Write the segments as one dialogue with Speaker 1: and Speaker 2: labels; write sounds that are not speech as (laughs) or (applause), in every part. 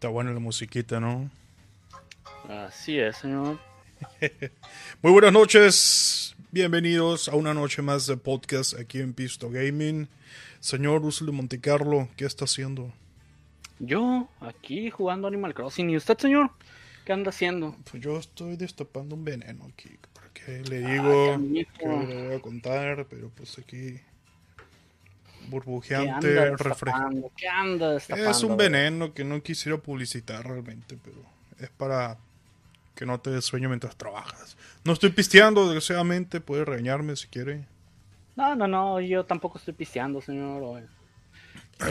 Speaker 1: Está buena la musiquita, ¿no?
Speaker 2: Así es, señor. (laughs)
Speaker 1: Muy buenas noches. Bienvenidos a una noche más de podcast aquí en Pisto Gaming. Señor Russell de Montecarlo, ¿qué está haciendo?
Speaker 2: Yo, aquí jugando Animal Crossing. ¿Y usted, señor? ¿Qué anda haciendo?
Speaker 1: Pues yo estoy destapando un veneno aquí. Porque le digo que le voy a contar, pero pues aquí burbujeante, refrescante. Es un veneno que no quisiera publicitar realmente, pero es para que no te des sueño mientras trabajas. No estoy pisteando, desgraciadamente, puede regañarme si quiere.
Speaker 2: No, no, no, yo tampoco estoy pisteando, señor. Hoy,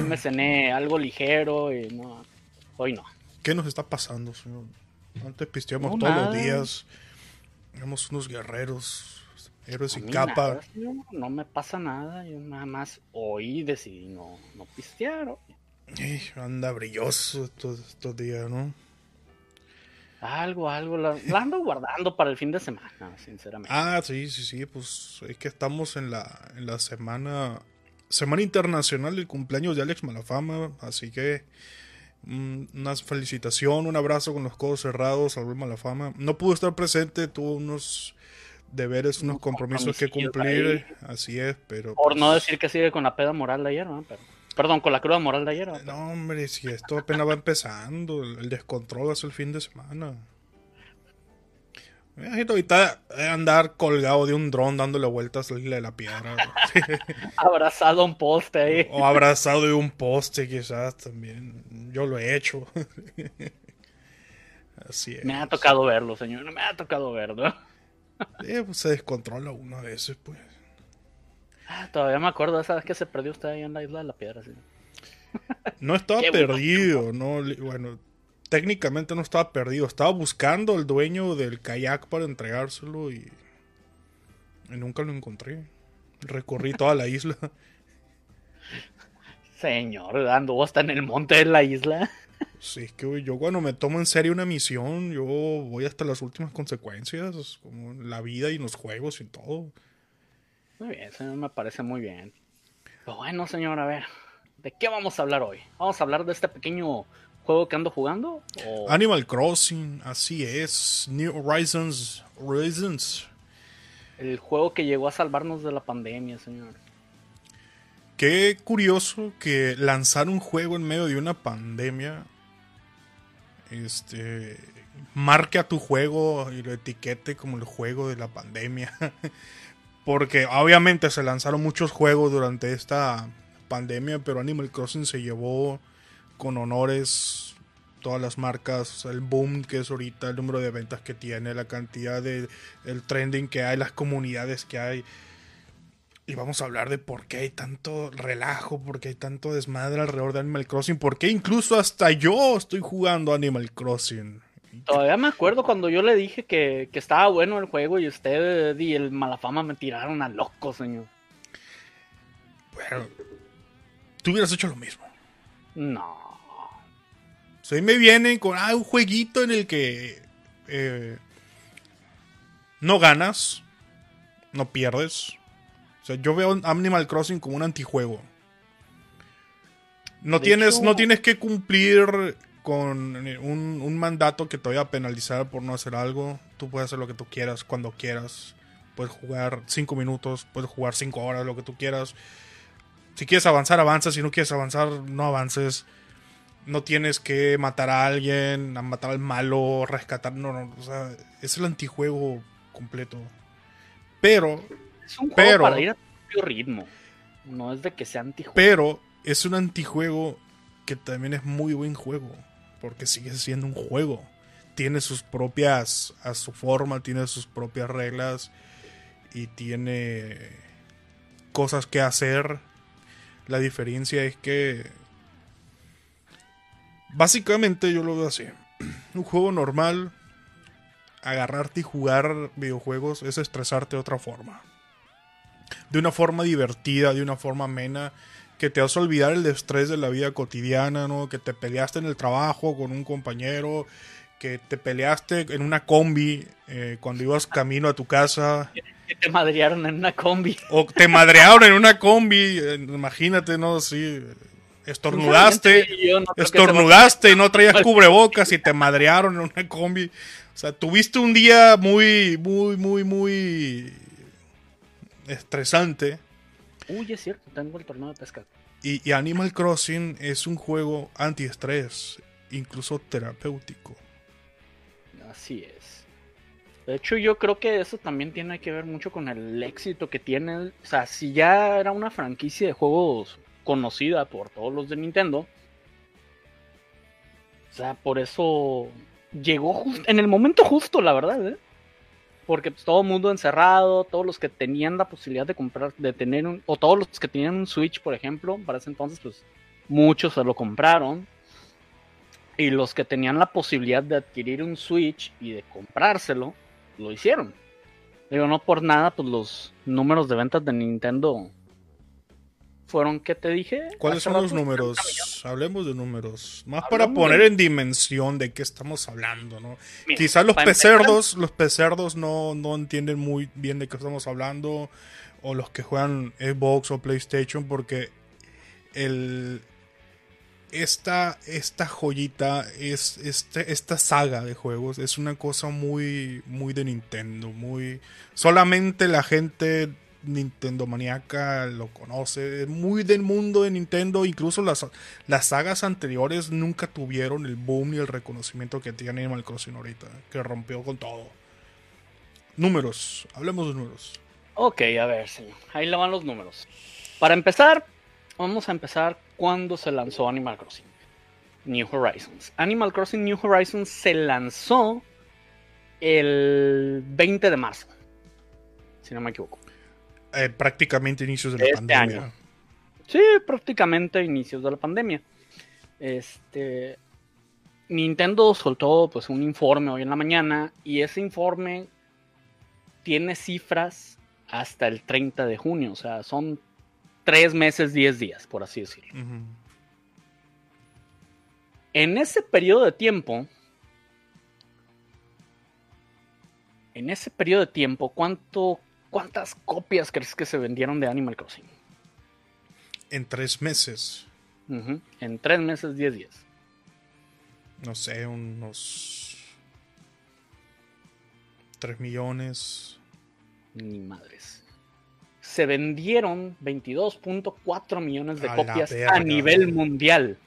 Speaker 2: me cené algo ligero y no, hoy no.
Speaker 1: ¿Qué nos está pasando, señor? Antes pisteamos todos los días. Éramos unos guerreros, sin capa.
Speaker 2: no me pasa nada, yo nada más hoy decidí no, no pistear.
Speaker 1: anda brilloso estos, estos días, ¿no?
Speaker 2: Algo, algo, la, ando (laughs) guardando para el fin de semana, sinceramente.
Speaker 1: Ah, sí, sí, sí, pues es que estamos en la, en la semana, semana internacional del cumpleaños de Alex Malafama, así que mm, una felicitación, un abrazo con los codos cerrados al Malafama. No pudo estar presente, tuvo unos deberes, unos compromisos que cumplir, así es, pero...
Speaker 2: Por no pues decir que sigue con la peda moral de ayer, ¿no? Pero... Perdón, con la cruda moral de ayer.
Speaker 1: No, hombre, si esto apenas va empezando, el descontrol hace el fin de semana. Imagínate ahorita andar colgado de un dron dándole vueltas a la isla de la piedra. (laughs)
Speaker 2: abrazado a un poste ahí.
Speaker 1: O abrazado de un poste, quizás también. Yo lo he hecho. (laughs) Así es.
Speaker 2: Me ha tocado verlo, señor. Me ha tocado verlo.
Speaker 1: Pues se descontrola uno a veces, pues.
Speaker 2: Ah, todavía me acuerdo de esa vez que se perdió usted ahí en la isla de la piedra. (laughs)
Speaker 1: No estaba perdido, no, bueno, técnicamente no estaba perdido, estaba buscando al dueño del kayak para entregárselo y, y nunca lo encontré. Recorrí toda la isla. (laughs)
Speaker 2: Señor, anduvo hasta en el monte de la isla.
Speaker 1: Sí, es que yo cuando me tomo en serio una misión, yo voy hasta las últimas consecuencias, como la vida y los juegos y todo.
Speaker 2: Muy bien, señor, me parece muy bien. Pero bueno, señor, a ver, ¿de qué vamos a hablar hoy? ¿Vamos a hablar de este pequeño juego que ando jugando?
Speaker 1: Animal Crossing, así es. New Horizons. Horizons.
Speaker 2: El juego que llegó a salvarnos de la pandemia, señor.
Speaker 1: Qué curioso que lanzar un juego en medio de una pandemia. Este. Marque a tu juego y lo etiquete como el juego de la pandemia. (laughs) Porque obviamente se lanzaron muchos juegos durante esta pandemia, pero Animal Crossing se llevó con honores todas las marcas, el boom que es ahorita, el número de ventas que tiene, la cantidad de el trending que hay, las comunidades que hay. Y vamos a hablar de por qué hay tanto relajo, por qué hay tanto desmadre alrededor de Animal Crossing, por qué incluso hasta yo estoy jugando Animal Crossing.
Speaker 2: Todavía me acuerdo cuando yo le dije que, estaba bueno el juego y usted y el Malafama me tiraron a loco, señor.
Speaker 1: Bueno, tú hubieras hecho lo mismo.
Speaker 2: No.
Speaker 1: O me vienen con ah, un jueguito en el que eh, no ganas, no pierdes. Sea, yo veo Animal Crossing como un antijuego. No tienes, no tienes que cumplir con un, mandato que te voy a penalizar por no hacer algo. Tú puedes hacer lo que tú quieras, cuando quieras. Puedes jugar 5 minutos, puedes jugar 5 horas, lo que tú quieras. Si quieres avanzar, avanza. Si no quieres avanzar, no avances. No tienes que matar a alguien, a matar al malo, rescatar. No, no. O sea, es el antijuego completo. Pero.
Speaker 2: Es un juego para ir a tu ritmo. No es de que sea antijuego.
Speaker 1: Pero es un antijuego que también es muy buen juego porque sigue siendo un juego. Tiene sus propias, a su forma, tiene sus propias reglas y tiene cosas que hacer. La diferencia es que básicamente yo lo veo así. (clears throat) Un juego normal, agarrarte y jugar videojuegos es estresarte de otra forma. De una forma divertida, de una forma amena que te a olvidar el estrés de la vida cotidiana, ¿no? Que te peleaste en el trabajo con un compañero, que te peleaste en una combi eh, cuando ibas camino a tu casa.
Speaker 2: Que te madrearon en una combi.
Speaker 1: O te madrearon en una combi, imagínate, ¿no? Sí. estornudaste, estornudaste y no traías cubrebocas y te madrearon en una combi. O sea, tuviste un día muy, muy, muy, muy estresante.
Speaker 2: Uy, es cierto, tengo el torneo de pesca.
Speaker 1: Y, y Animal Crossing es un juego antiestrés, incluso terapéutico.
Speaker 2: Así es. De hecho, yo creo que eso también tiene que ver mucho con el éxito que tiene. O sea, si ya era una franquicia de juegos conocida por todos los de Nintendo. O sea, por eso llegó en el momento justo, la verdad, ¿eh? Porque pues, todo el mundo encerrado, todos los que tenían la posibilidad de comprar, de tener un, o todos los que tenían un Switch, por ejemplo, para ese entonces, pues muchos se lo compraron. Y los que tenían la posibilidad de adquirir un Switch y de comprárselo, lo hicieron. Digo, no por nada, pues los números de ventas de Nintendo fueron, ¿qué te dije?
Speaker 1: ¿Cuáles son los números? Hablemos de números. Más para poner en dimensión de qué estamos hablando, ¿no? Quizás los pecerdos, los pecerdos no, no entienden muy bien de qué estamos hablando. O los que juegan Xbox o PlayStation, porque el, esta, esta joyita, es, este, esta saga de juegos es una cosa muy, muy de Nintendo, muy... Solamente la gente Nintendo maníaca lo conoce, muy del mundo de Nintendo, incluso las, las sagas anteriores nunca tuvieron el boom ni el reconocimiento que tiene Animal Crossing ahorita, que rompió con todo. Números, hablemos de números.
Speaker 2: Ok, a ver, señor, ahí le van los números. Para empezar, vamos a empezar cuando se lanzó Animal Crossing. New Horizons. Animal Crossing New Horizons se lanzó el 20 de marzo, si no me equivoco.
Speaker 1: Eh, prácticamente inicios de la este pandemia.
Speaker 2: Sí, prácticamente inicios de la pandemia. Este Nintendo soltó pues un informe hoy en la mañana y ese informe tiene cifras hasta el 30 de junio, o sea, son tres meses, diez días, por así decirlo. En ese periodo de tiempo, en ese periodo de tiempo, ¿cuánto ¿Cuántas copias crees que se vendieron de Animal Crossing?
Speaker 1: En tres meses.
Speaker 2: En tres meses, diez días.
Speaker 1: No sé, unos. Tres millones.
Speaker 2: Ni madres. Se vendieron 22.4 millones de copias a nivel mundial.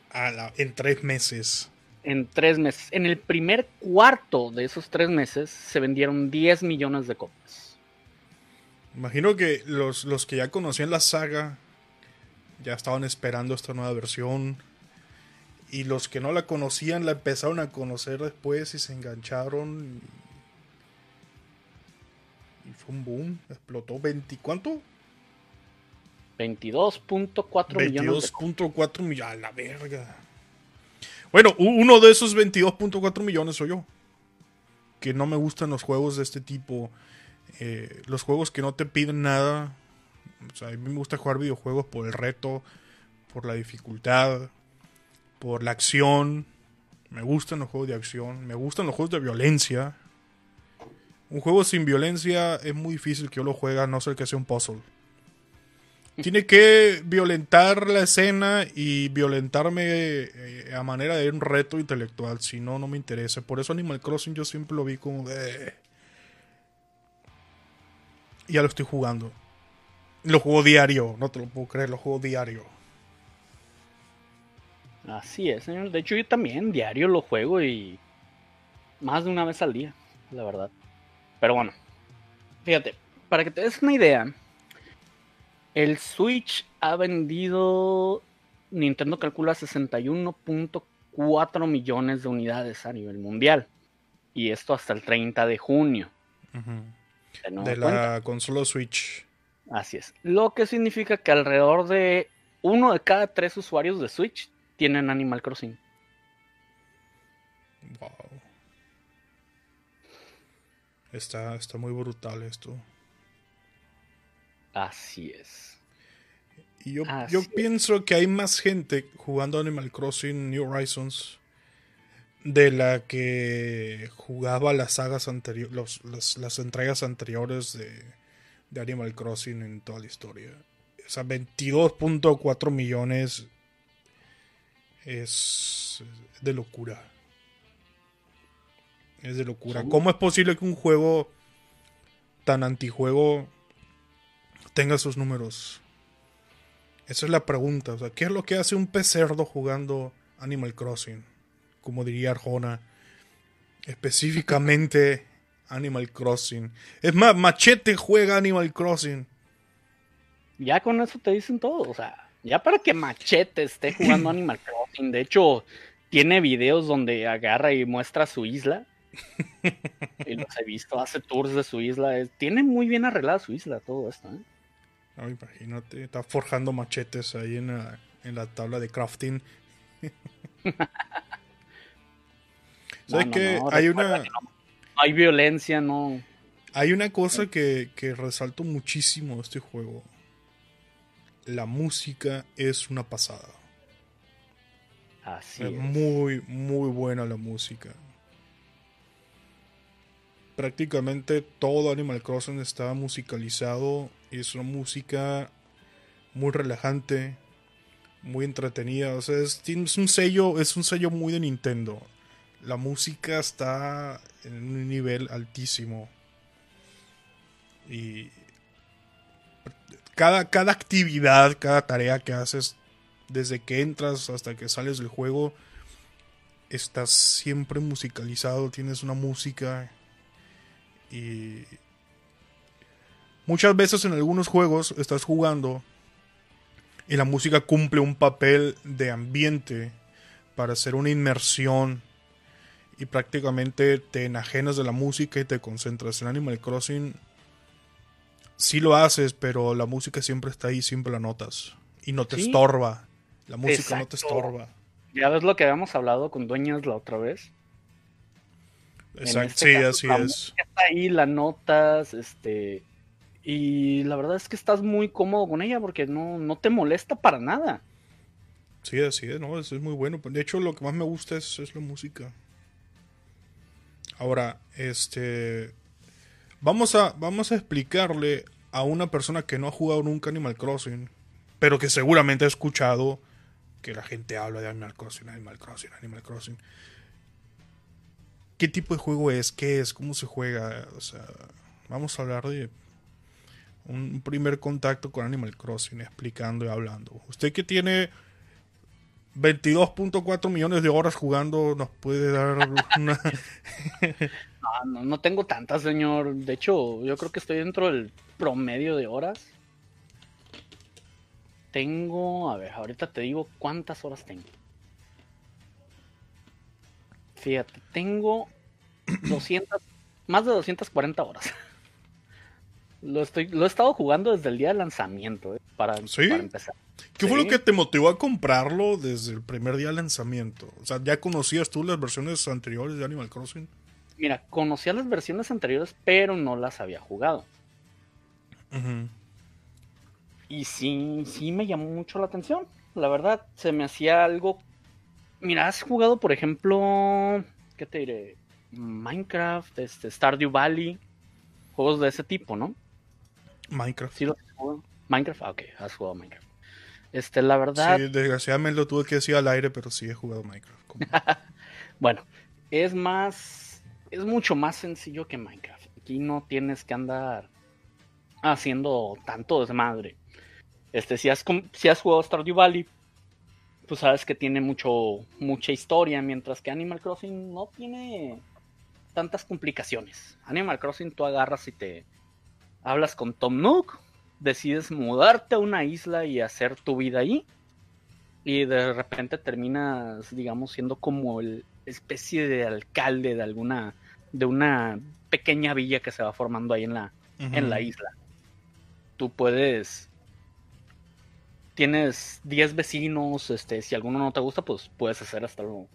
Speaker 1: en tres meses.
Speaker 2: En tres meses. En el primer cuarto de esos tres meses se vendieron 10 millones de copias.
Speaker 1: Imagino que los, los que ya conocían la saga ya estaban esperando esta nueva versión. Y los que no la conocían la empezaron a conocer después y se engancharon. Y, fue un boom. Explotó 20. ¿Cuánto?
Speaker 2: 22.4 millones.
Speaker 1: 22.4 millones. A la verga. Bueno, uno de esos 22.4 millones soy yo. Que no me gustan los juegos de este tipo eh, los juegos que no te piden nada. a mí me gusta jugar videojuegos por el reto, por la dificultad, por la acción. Me gustan los juegos de acción, me gustan los juegos de violencia. Un juego sin violencia es muy difícil que yo lo juegue, a no ser que sea un puzzle. Tiene que violentar la escena y violentarme eh, a manera de un reto intelectual. Si no, no me interesa. Por eso Animal Crossing yo siempre lo vi como de ya lo estoy jugando. Lo juego diario, no te lo puedo creer, lo juego diario.
Speaker 2: Así es, señor. De hecho, yo también diario lo juego y más de una vez al día, la verdad. Pero bueno, fíjate, para que te des una idea, el Switch ha vendido, Nintendo calcula 61.4 millones de unidades a nivel mundial. Y esto hasta el 30 de junio
Speaker 1: de la consola Switch.
Speaker 2: Así es. Lo que significa que alrededor de uno de cada tres usuarios de Switch tienen Animal Crossing.
Speaker 1: Wow. Está, está muy brutal esto.
Speaker 2: Así es.
Speaker 1: Y yo, yo pienso que hay más gente jugando Animal Crossing New Horizons de la que jugaba las sagas anteriores, las, entregas anteriores de, de, Animal Crossing en toda la historia. O sea, 22.4 millones es de locura. Es de locura. ¿Cómo es posible que un juego tan antijuego tenga esos números? Esa es la pregunta. O sea, ¿qué es lo que hace un pez cerdo jugando Animal Crossing? Como diría Arjona. Específicamente (laughs) Animal Crossing. Es más, Machete juega Animal Crossing.
Speaker 2: Ya con eso te dicen todo. O sea, ya para que Machete esté jugando (clears throat) Animal Crossing. De hecho, tiene videos donde agarra y muestra su isla (laughs) y los he visto, hace tours de su isla. tiene muy bien arreglada su isla, todo esto. ¿eh?
Speaker 1: imagínate, está forjando machetes ahí en la, tabla de crafting. (laughs) ¿Sabes que hay una.
Speaker 2: hay violencia, no.
Speaker 1: Hay una cosa que, que resalto muchísimo de este juego. La música es una pasada.
Speaker 2: Así es.
Speaker 1: Muy, muy buena la música prácticamente todo Animal Crossing está musicalizado. Es una música muy relajante, muy entretenida. O sea, es, un sello, es un sello muy de Nintendo. La música está en un nivel altísimo. Y cada, cada actividad, cada tarea que haces, desde que entras hasta que sales del juego, estás siempre musicalizado, tienes una música y muchas veces en algunos juegos estás jugando y la música cumple un papel de ambiente para hacer una inmersión y prácticamente te enajenas de la música y te concentras en Animal Crossing. Sí lo haces, pero la música siempre está ahí, siempre la notas. Y no te estorba. La música no te estorba.
Speaker 2: Ya ves lo que habíamos hablado con Dueñas la otra vez.
Speaker 1: Exacto, este sí, así es.
Speaker 2: Está ahí, la notas, este. Y la verdad es que estás muy cómodo con ella porque no, no te molesta para nada.
Speaker 1: Sí, así es, no, es, muy bueno. De hecho, lo que más me gusta es, es la música. Ahora, este. Vamos a, vamos a explicarle a una persona que no ha jugado nunca Animal Crossing, pero que seguramente ha escuchado que la gente habla de Animal Crossing, Animal Crossing, Animal Crossing qué tipo de juego es, qué es, cómo se juega. O sea, vamos a hablar de un primer contacto con Animal Crossing, explicando y hablando. Usted que tiene 22.4 millones de horas jugando, nos puede dar una... (laughs)
Speaker 2: no, no, tengo tantas, señor. De hecho, yo creo que estoy dentro del promedio de horas. Tengo, a ver, ahorita te digo cuántas horas tengo. Fíjate, tengo (clears throat) 200, más de 240 horas. Lo, estoy, lo he estado jugando desde el día de lanzamiento, eh, para, empezar.
Speaker 1: ¿Qué fue lo que te motivó a comprarlo desde el primer día de lanzamiento? O sea, ¿ya conocías tú las versiones anteriores de Animal Crossing?
Speaker 2: Mira, conocía las versiones anteriores, pero no las había jugado. Y sí, sí me llamó mucho la atención. La verdad, se me hacía algo Mira, has jugado, por ejemplo, ¿qué te diré? Minecraft, este, Stardew Valley, juegos de ese tipo, ¿no?
Speaker 1: Minecraft.
Speaker 2: ¿Sí lo has jugado? Minecraft, ah, ok, has jugado Minecraft. Este, la verdad.
Speaker 1: Sí, desgraciadamente lo tuve que decir al aire, pero sí he jugado Minecraft. (laughs)
Speaker 2: bueno, es más. Es mucho más sencillo que Minecraft. Aquí no tienes que andar haciendo tanto desmadre. Este, si has, si has jugado Stardew Valley, pues sabes que tiene mucho, mucha historia, mientras que Animal Crossing no tiene tantas complicaciones. Animal Crossing tú agarras y te hablas con Tom Nook, decides mudarte a una isla y hacer tu vida ahí, y de repente terminas, digamos, siendo como el especie de alcalde de alguna, de una pequeña villa que se va formando ahí en la, en la isla. Tú puedes tienes 10 vecinos, este, si alguno no te gusta, pues puedes hacer hasta lo,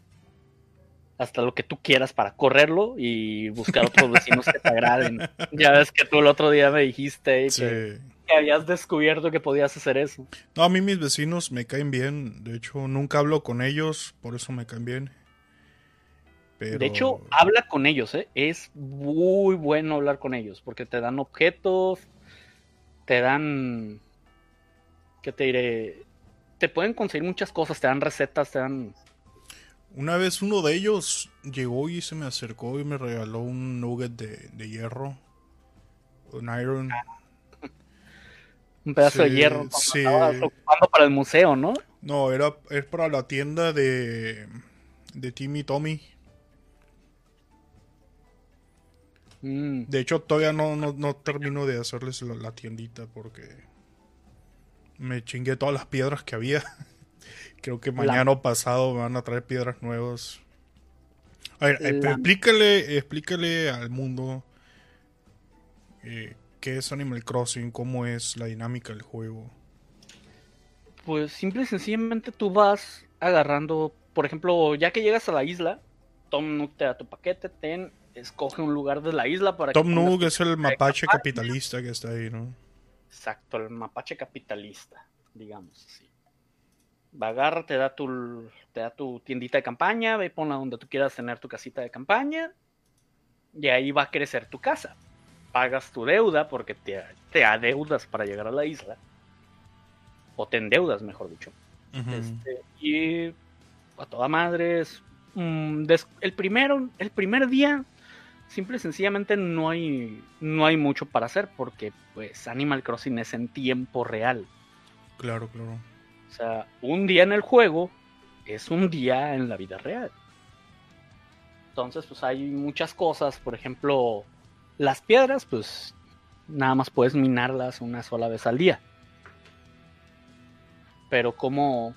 Speaker 2: hasta lo que tú quieras para correrlo y buscar otros vecinos que te agraden. (laughs) Ya ves que tú el otro día me dijiste que, habías descubierto que podías hacer eso.
Speaker 1: No, a mí mis vecinos me caen bien. De hecho, nunca hablo con ellos, por eso me caen bien.
Speaker 2: De hecho, habla con ellos, ¿eh? Es muy bueno hablar con ellos, porque te dan objetos, te dan ¿qué te diré? te pueden conseguir muchas cosas, te dan recetas, te dan...
Speaker 1: Una vez uno de ellos llegó y se me acercó y me regaló un nugget de, de hierro. Un iron. (laughs)
Speaker 2: Un pedazo de hierro.
Speaker 1: sí.
Speaker 2: ocupando para el museo, ¿no?
Speaker 1: No, era es para la tienda de de Timmy Tommy.
Speaker 2: Mm,
Speaker 1: De hecho, todavía no, no, no termino de hacerles la, la tiendita porque me chingué todas las piedras que había. (laughs) Creo que mañana o pasado me van a traer piedras nuevas. A ver, eh,
Speaker 2: La-
Speaker 1: explícale, explícale al mundo eh, qué es Animal Crossing, cómo es la dinámica del juego.
Speaker 2: Pues simple y sencillamente tú vas agarrando, por ejemplo, ya que llegas a la isla, Tom Nook te da tu paquete, ten, escoge un lugar de la isla para
Speaker 1: Tom
Speaker 2: que
Speaker 1: Nook es el mapache capitalista que está ahí, ¿no?
Speaker 2: Exacto, el mapache capitalista, digamos así. Va, agarra, te da tu te da tu tiendita de campaña, ve y ponla donde tú quieras tener tu casita de campaña, y ahí va a crecer tu casa. Pagas tu deuda porque te, te adeudas para llegar a la isla. O te endeudas, mejor dicho. Este, y a toda madre es mm, des- el primero el primer día simple y sencillamente no hay no hay mucho para hacer porque pues Animal Crossing es en tiempo real
Speaker 1: Claro, claro.
Speaker 2: O sea un día en el juego es un día en la vida real entonces pues hay muchas cosas por ejemplo las piedras pues nada más puedes minarlas una sola vez al día pero cómo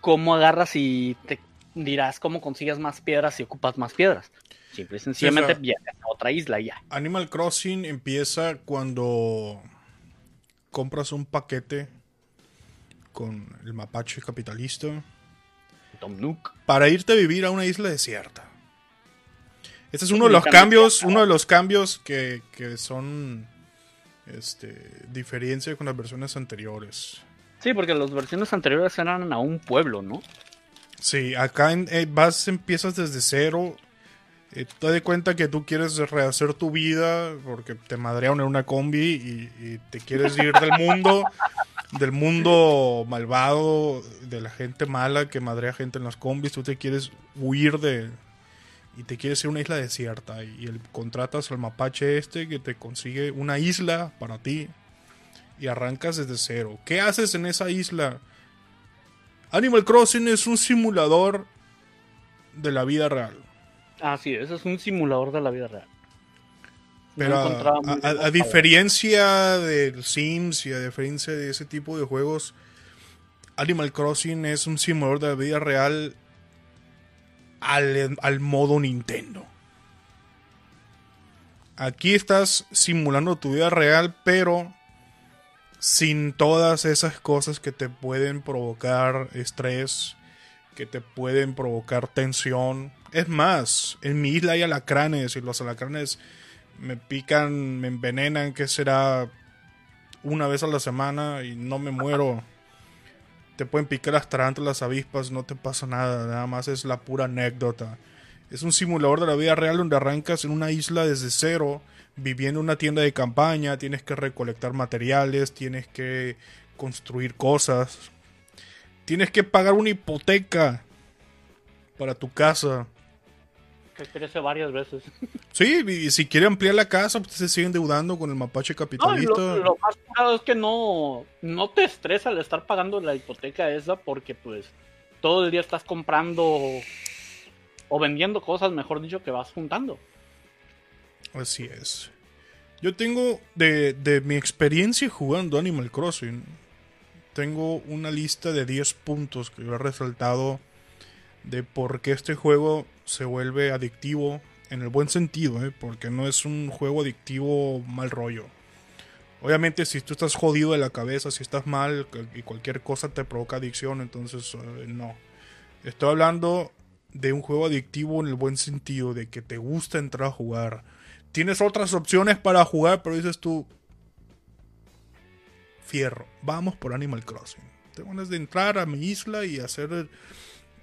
Speaker 2: cómo agarras y te dirás cómo consigues más piedras si ocupas más piedras. Simple y sencillamente
Speaker 1: o sea-
Speaker 2: viajas a otra isla y ya.
Speaker 1: Animal Crossing empieza cuando compras un paquete con el mapache capitalista
Speaker 2: Tom Nook.
Speaker 1: para irte a vivir a una isla desierta. Este es uno de los cambios, uno de los cambios que, que son este diferencia con las versiones anteriores.
Speaker 2: Sí, porque las versiones anteriores eran a un pueblo, ¿no?
Speaker 1: Sí, acá en- eh, vas, empiezas desde cero. eh, te das cuenta que tú quieres rehacer tu vida porque te madrearon en una combi y, y te quieres ir del mundo, (laughs) del mundo malvado, de la gente mala que madrea gente en las combis. Tú te quieres huir de. Y te quieres ir a una isla desierta. Y, el, contratas al mapache este que te consigue una isla para ti. Y arrancas desde cero. ¿Qué haces en esa isla? Animal Crossing es un simulador de la vida real.
Speaker 2: Ah, sí, ese es un simulador de la vida real.
Speaker 1: Pero a, diferencia del Sims y a diferencia de ese tipo de juegos, Animal Crossing es un simulador de la vida real al, al modo Nintendo. Aquí estás simulando tu vida real, pero sin todas esas cosas que te pueden provocar estrés, que te pueden provocar tensión. Es más, en mi isla hay alacranes y los alacranes me pican, me envenenan, que será una vez a la semana y no me muero. Te pueden picar las tarántulas, las avispas, no te pasa nada, nada más es la pura anécdota. Es un simulador de la vida real donde arrancas en una isla desde cero, viviendo en una tienda de campaña, tienes que recolectar materiales, tienes que construir cosas, tienes que pagar una hipoteca para tu casa.
Speaker 2: Que crece varias veces.
Speaker 1: Sí, y si quiere ampliar la casa, pues se sigue endeudando con el mapache
Speaker 2: No,
Speaker 1: capitalista.
Speaker 2: lo, lo más curado es que no, no te estresa el estar pagando la hipoteca esa porque pues todo el día estás comprando o vendiendo cosas, mejor dicho, que vas juntando.
Speaker 1: Así es. Yo tengo de, de mi experiencia jugando Animal Crossing, tengo una lista de 10 puntos que yo he resaltado de por qué este juego se vuelve adictivo en el buen sentido, ¿eh? porque no es un juego adictivo mal rollo. Obviamente si tú estás jodido de la cabeza, si estás mal y cualquier cosa te provoca adicción, entonces eh, no. Estoy hablando de un juego adictivo en el buen sentido, de que te gusta entrar a jugar. Tienes otras opciones para jugar, pero dices tú, fierro, vamos por Animal Crossing. Tengo ganas de entrar a mi isla y hacer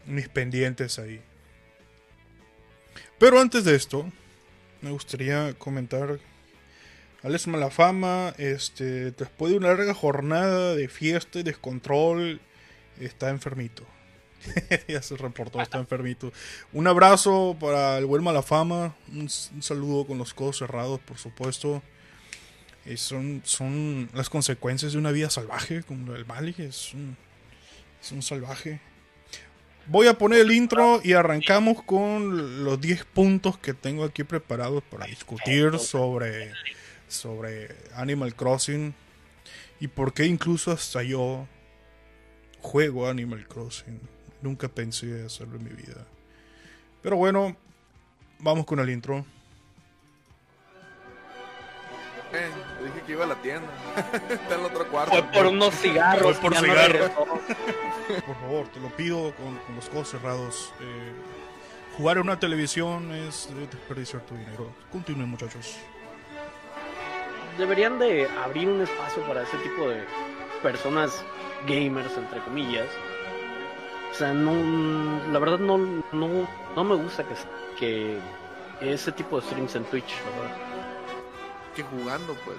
Speaker 1: mis pendientes ahí. Pero antes de esto, me gustaría comentar Alex Malafama, este, después de una larga jornada de fiesta y descontrol está enfermito. (laughs) ya se reportó, está enfermito. Un abrazo para el buen Malafama. Un, un saludo con los codos cerrados, por supuesto. Y son, son las consecuencias de una vida salvaje, como el Mali. Es es un salvaje. Voy a poner el intro y arrancamos con los 10 puntos que tengo aquí preparados para discutir sobre, sobre Animal Crossing y por qué incluso hasta yo juego Animal Crossing. Nunca pensé hacerlo en mi vida. Pero bueno, vamos con el intro.
Speaker 3: Eh, dije que iba a la tienda. (laughs) Está en el otro cuarto.
Speaker 2: Fue por unos cigarros.
Speaker 1: Fue por
Speaker 2: no
Speaker 1: cigarros. (laughs) Por favor, te lo pido con, con los ojos cerrados. Eh, jugar en una televisión es eh, desperdiciar tu dinero. Continúen, muchachos.
Speaker 2: Deberían de abrir un espacio para ese tipo de personas gamers, entre comillas. O sea, no, la verdad no, no, no me gusta que, que ese tipo de streams en Twitch, la verdad.
Speaker 3: Que jugando, pues.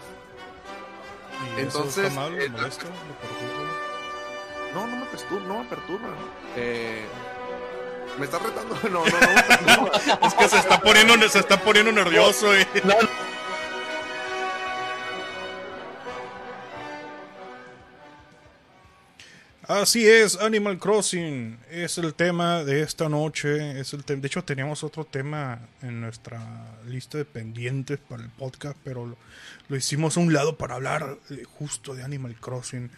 Speaker 1: ¿Y
Speaker 3: Entonces,
Speaker 1: eso está
Speaker 3: eh,
Speaker 1: perturba?
Speaker 3: No, no me perturba, no me perturba. Eh, me estás retando. (laughs) No, no, no me perturba.
Speaker 1: Es que se está poniendo, se está poniendo nervioso. eh. Así es, Animal Crossing es el tema de esta noche. Es el de hecho, teníamos otro tema en nuestra lista de pendientes para el podcast, pero lo, lo hicimos a un lado para hablar eh, justo de Animal Crossing.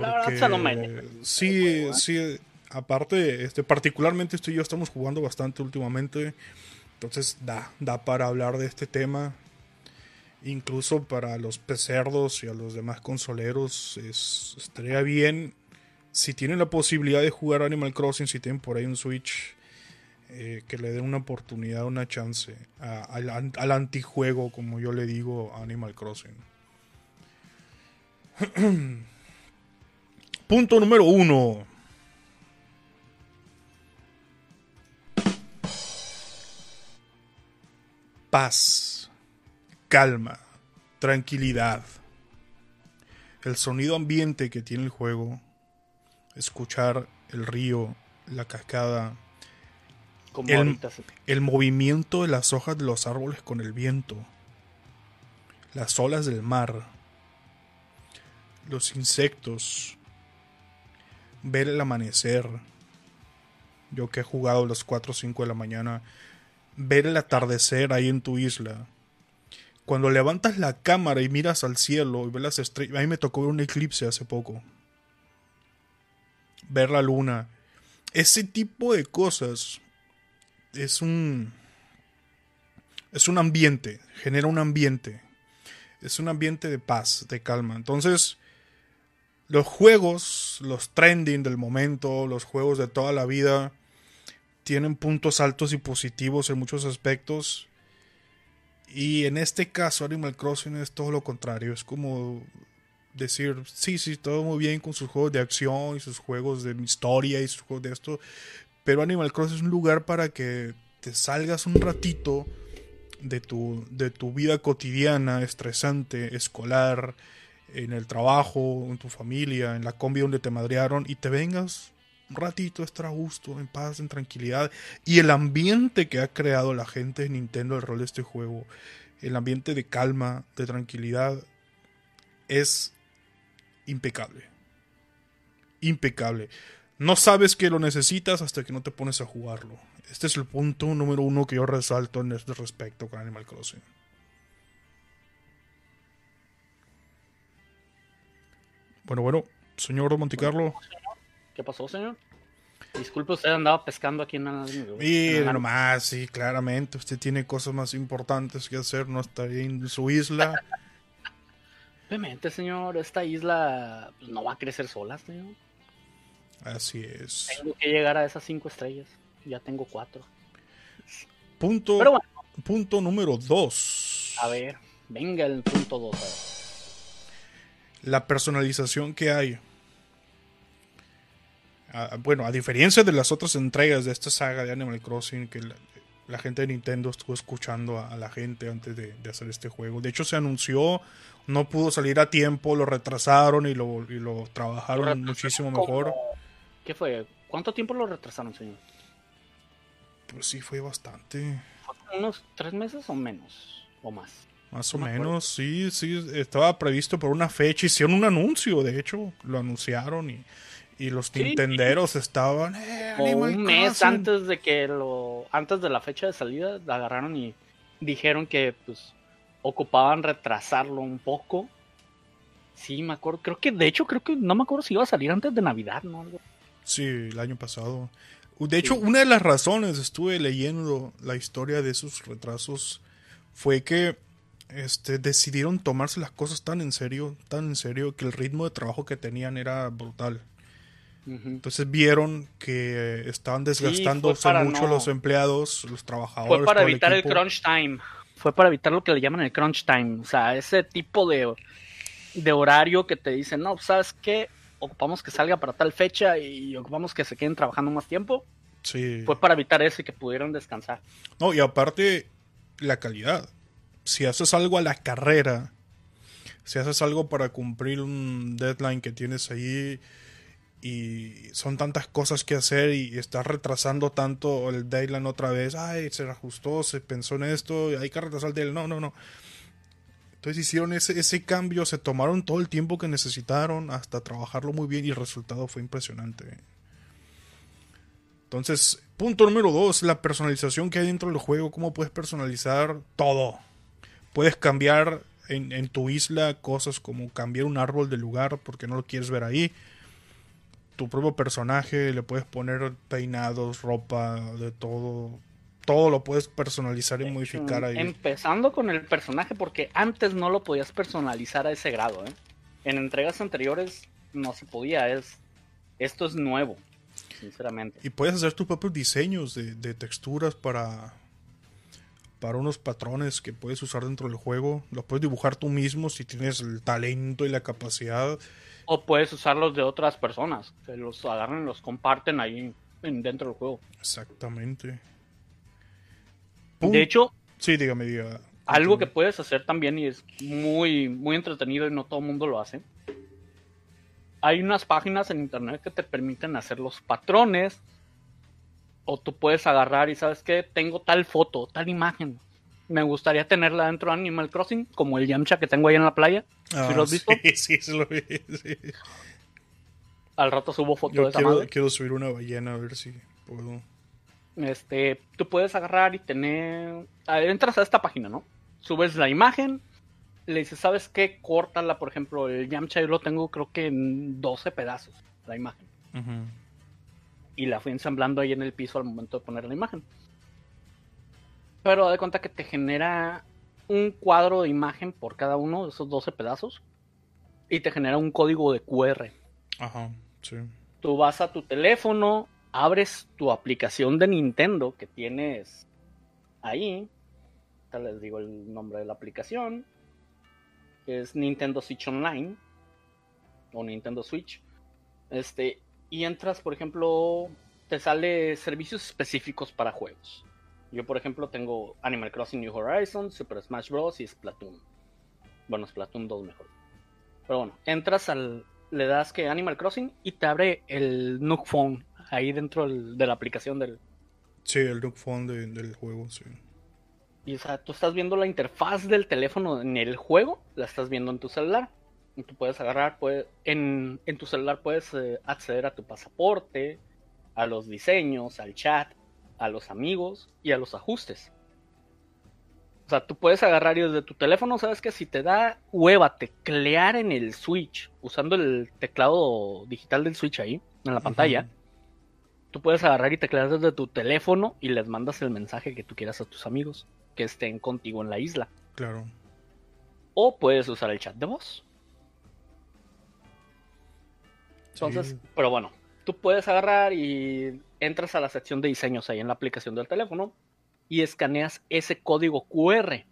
Speaker 2: La verdad, no me-
Speaker 1: sí, sí. Aparte, este, particularmente esto y yo estamos jugando bastante últimamente. Entonces da, da para hablar de este tema. Incluso para los pecerdos y a los demás consoleros es, estaría bien si tienen la posibilidad de jugar Animal Crossing, si tienen por ahí un Switch, eh, que le den una oportunidad, una chance al, al antijuego, como yo le digo a Animal Crossing. (clears throat) Punto número uno. Paz, calma, tranquilidad. El sonido ambiente que tiene el juego, escuchar el río, la cascada,
Speaker 2: Como
Speaker 1: El-
Speaker 2: ahorita. se-
Speaker 1: el movimiento de las hojas de los árboles con el viento, las olas del mar, los insectos, ver el amanecer. Yo que he jugado a las 4 o 5 de la mañana, ver el atardecer ahí en tu isla. Cuando levantas la cámara y miras al cielo y ves las estrellas, a mí me tocó ver un eclipse hace poco. Ver la luna. Ese tipo de cosas es un es un ambiente, genera un ambiente. Es un ambiente de paz, de calma. Entonces, los juegos, los trending del momento, los juegos de toda la vida tienen puntos altos y positivos en muchos aspectos. Y en este caso Animal Crossing es todo lo contrario, es como decir, sí, sí, todo muy bien con sus juegos de acción y sus juegos de historia y sus juegos de esto, pero Animal Crossing es un lugar para que te salgas un ratito de tu, de tu vida cotidiana, estresante, escolar, en el trabajo, en tu familia, en la combi donde te madrearon y te vengas un ratito estar a gusto, en paz, en tranquilidad. Y el ambiente que ha creado la gente de Nintendo alrededor de este juego, el ambiente de calma, de tranquilidad, es impecable. Impecable. No sabes que lo necesitas hasta que no te pones a jugarlo. Este es el punto número uno que yo resalto en este respecto con Animal Crossing. Bueno, bueno, señor Monticarlo.
Speaker 2: ¿Qué pasó, señor? Disculpe, usted andaba pescando aquí en en la-
Speaker 1: nomás, sí, claramente. Usted tiene cosas más importantes que hacer, no está en su isla.
Speaker 2: Obviamente, señor, esta isla no va a crecer sola, señor.
Speaker 1: Así es.
Speaker 2: Tengo que llegar a esas cinco estrellas. Ya tengo cuatro.
Speaker 1: Punto,
Speaker 2: Pero bueno,
Speaker 1: punto número dos.
Speaker 2: a ver, venga el punto dos. a ver.
Speaker 1: la personalización que hay. Ah, bueno, a diferencia de las otras entregas de esta saga de Animal Crossing, que la, la gente de Nintendo estuvo escuchando a, a la gente antes de, de hacer este juego. De hecho, se anunció, no pudo salir a tiempo, lo retrasaron y lo, y lo trabajaron
Speaker 2: Lo
Speaker 1: muchísimo mejor.
Speaker 2: ¿Qué fue? ¿Cuánto tiempo lo retrasaron, señor?
Speaker 1: Pues sí, fue bastante.
Speaker 2: ¿Unos tres meses o menos? ¿O más?
Speaker 1: Más o
Speaker 2: No me
Speaker 1: menos, sí, sí. Estaba previsto por una fecha. Hicieron un anuncio, de hecho. Lo anunciaron y, y los
Speaker 2: Sí.
Speaker 1: Nintenderos estaban. "Eh,
Speaker 2: un mes
Speaker 1: Crossing".
Speaker 2: antes de que lo. Antes de la fecha de salida, la agarraron y dijeron que pues ocupaban retrasarlo un poco. Sí, me acuerdo. Creo que, de hecho, creo que no me acuerdo si iba a salir antes de Navidad, ¿no? Algo-
Speaker 1: Sí, el año pasado. De hecho, una de las razones, estuve leyendo la historia de esos retrasos, fue que este, decidieron tomarse las cosas tan en serio, tan en serio, que el ritmo de trabajo que tenían era brutal. Entonces vieron que estaban desgastándose mucho
Speaker 2: no-
Speaker 1: los empleados, los trabajadores.
Speaker 2: Fue para evitar el crunch time. Fue para evitar lo que le llaman el crunch time. O sea, ese tipo de, de horario que te dicen, no, ¿sabes qué? Ocupamos que salga para tal fecha y ocupamos que se queden trabajando más tiempo.
Speaker 1: Sí.
Speaker 2: Fue para evitar eso y que pudieran descansar.
Speaker 1: No, y aparte, la calidad. Si haces algo a la carrera, si haces algo para cumplir un deadline que tienes ahí y son tantas cosas que hacer y estás retrasando tanto el deadline otra vez, ay, se ajustó, se pensó en esto, hay que retrasar el deadline. No, no, no. Entonces hicieron ese, ese cambio, se tomaron todo el tiempo que necesitaron hasta trabajarlo muy bien y el resultado fue impresionante. Entonces, punto número dos, la personalización que hay dentro del juego. ¿Cómo puedes personalizar todo? Puedes cambiar en, en tu isla cosas como cambiar un árbol de lugar porque no lo quieres ver ahí. Tu propio personaje, le puedes poner peinados, ropa, de todo. Todo lo puedes personalizar y modificar ahí.
Speaker 2: Empezando con el personaje, porque antes no lo podías personalizar a ese grado. ¿eh? En entregas anteriores no se podía. Es, esto es nuevo, sinceramente.
Speaker 1: Y puedes hacer tus propios diseños de, de texturas para, para unos patrones que puedes usar dentro del juego. Los puedes dibujar tú mismo si tienes el talento y la capacidad.
Speaker 2: O puedes usarlos de otras personas. Que los agarran y los comparten ahí en- dentro del juego.
Speaker 1: Exactamente.
Speaker 2: De hecho,
Speaker 1: Sí, dígame, diga.
Speaker 2: algo que puedes hacer también y es muy, muy entretenido y no todo el mundo lo hace. Hay unas páginas en internet que te permiten hacer los patrones. O tú puedes agarrar y sabes que tengo tal foto, tal imagen. Me gustaría tenerla dentro de Animal Crossing, como el Yamcha que tengo ahí en la playa.
Speaker 1: Ah,
Speaker 2: ¿Sí lo has visto?
Speaker 1: Sí, (laughs) sí, sí lo vi. sí.
Speaker 2: Al rato subo foto de esa
Speaker 1: quiero,
Speaker 2: madre.
Speaker 1: quiero subir una ballena a ver si puedo.
Speaker 2: Este, tú puedes agarrar y tener. a ver, entras a esta página, ¿no? Subes la imagen, le dices, ¿sabes qué? Córtala, por ejemplo, el Yamcha yo lo tengo creo que en 12 pedazos, la imagen. Y la fui ensamblando ahí en el piso al momento de poner la imagen. Pero de cuenta que te genera un cuadro de imagen por cada uno de esos 12 pedazos. Y te genera un código de QR.
Speaker 1: Ajá, sí.
Speaker 2: Tú vas a tu teléfono, abres tu aplicación de Nintendo que tienes ahí. Ahorita les digo el nombre de la aplicación. Es Nintendo Switch Online. O Nintendo Switch. Este. Y entras, por ejemplo. Te sale servicios específicos para juegos. Yo, por ejemplo, tengo Animal Crossing New Horizons, Super Smash Bros. y Splatoon. Bueno, Splatoon 2 mejor. Pero bueno, entras al, le das que Animal Crossing y te abre el Nook Phone ahí dentro del- de la aplicación del...
Speaker 1: Sí, el Nook Phone de- del juego, sí.
Speaker 2: Y o sea, tú estás viendo la interfaz del teléfono en el juego, la estás viendo en tu celular. Y tú puedes agarrar, puedes, en, en tu celular puedes eh, acceder a tu pasaporte, a los diseños, al chat, a los amigos y a los ajustes. O sea, tú puedes agarrar y desde tu teléfono, sabes que si te da hueva teclear en el Switch, usando el teclado digital del Switch ahí, en la pantalla, tú puedes agarrar y teclear desde tu teléfono y les mandas el mensaje que tú quieras a tus amigos que estén contigo en la isla.
Speaker 1: Claro.
Speaker 2: O puedes usar el chat de voz. Entonces,
Speaker 1: Sí.
Speaker 2: pero bueno, tú puedes agarrar y entras a la sección de diseños ahí en la aplicación del teléfono y escaneas ese código QR.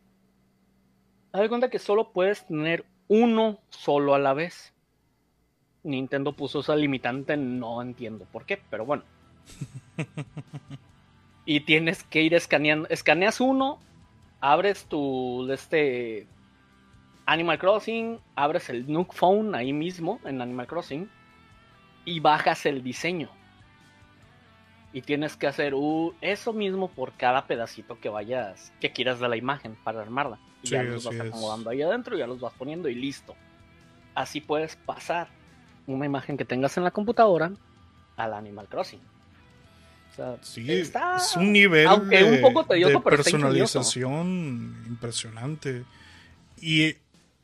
Speaker 2: Haz de cuenta que solo puedes tener uno solo a la vez. Nintendo puso esa limitante, no entiendo por qué, pero bueno. (laughs) y tienes que ir escaneando. Escaneas uno, abres tu este Animal Crossing, abres el Nook Phone ahí mismo en Animal Crossing y bajas el diseño Y tienes que hacer uh, eso mismo por cada pedacito que vayas, que quieras de la imagen para armarla. Y
Speaker 1: Sí,
Speaker 2: ya los vas
Speaker 1: es.
Speaker 2: acomodando ahí adentro, ya los vas poniendo y listo. Así puedes pasar una imagen que tengas en la computadora al Animal Crossing. O sea,
Speaker 1: Sí,
Speaker 2: está-
Speaker 1: es un nivel
Speaker 2: aunque
Speaker 1: de,
Speaker 2: un poco tedioso,
Speaker 1: de
Speaker 2: pero está ingenioso.
Speaker 1: personalización impresionante. Y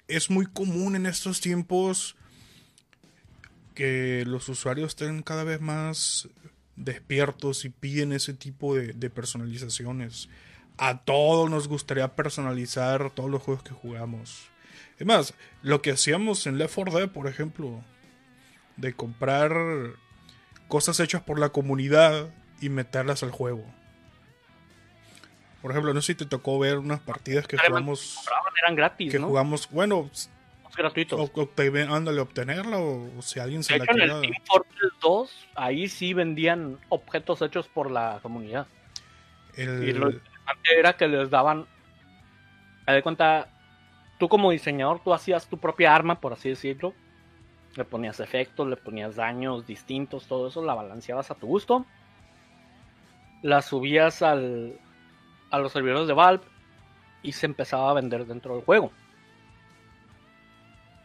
Speaker 1: es muy común en estos tiempos que los usuarios estén cada vez más despiertos y piden ese tipo de, de personalizaciones. A todos nos gustaría personalizar todos los juegos que jugamos. Es más, lo que hacíamos en Left 4 Dead, por ejemplo, de comprar cosas hechas por la comunidad y meterlas al juego. Por ejemplo, no sé si te tocó ver unas partidas que jugamos,
Speaker 2: eran gratis,
Speaker 1: que
Speaker 2: ¿no?
Speaker 1: jugamos, bueno,
Speaker 2: gratuitos.
Speaker 1: o- obte- ándale, obtenerla o, o si alguien se
Speaker 2: de
Speaker 1: la
Speaker 2: hecho, en el
Speaker 1: quería.
Speaker 2: Team Fortress 2, ahí sí vendían objetos hechos por la comunidad.
Speaker 1: el-
Speaker 2: Y lo interesante era que les daban. Haz de cuenta, tú como diseñador, tú hacías tu propia arma, por así decirlo. Le ponías efectos, le ponías daños distintos, todo eso, la balanceabas a tu gusto. La subías al, a los servidores de Valve y se empezaba a vender dentro del juego.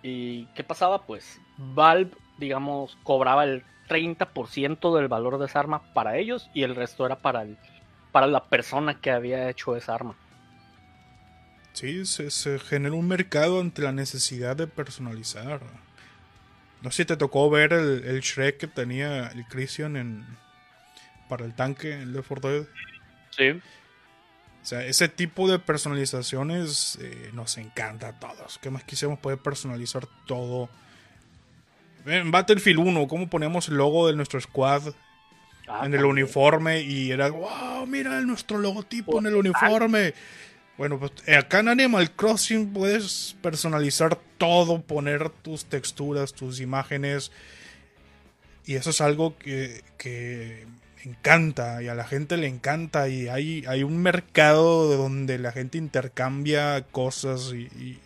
Speaker 2: ¿Y qué pasaba? Pues Valve, digamos, cobraba el 30% del valor de esa arma para ellos y el resto era para el para la persona que había hecho esa arma.
Speaker 1: Sí, se, se genera un mercado ante la necesidad de personalizar. No sé si te tocó ver el, el Shrek que tenía el Christian en, para el tanque en Left 4 Dead.
Speaker 2: Sí.
Speaker 1: O sea, ese tipo de personalizaciones eh, nos encanta a todos. ¿Qué más quisiéramos poder personalizar todo? En Battlefield 1, ¿cómo poníamos el logo de nuestro squad
Speaker 2: Ah,
Speaker 1: en el uniforme? Y era, wow, mira nuestro logotipo en el uniforme. Bueno, pues acá en Animal Crossing puedes personalizar todo, poner tus texturas, tus imágenes. Y eso es algo que, que encanta y a la gente le encanta. Y hay, hay un mercado donde la gente intercambia cosas y, y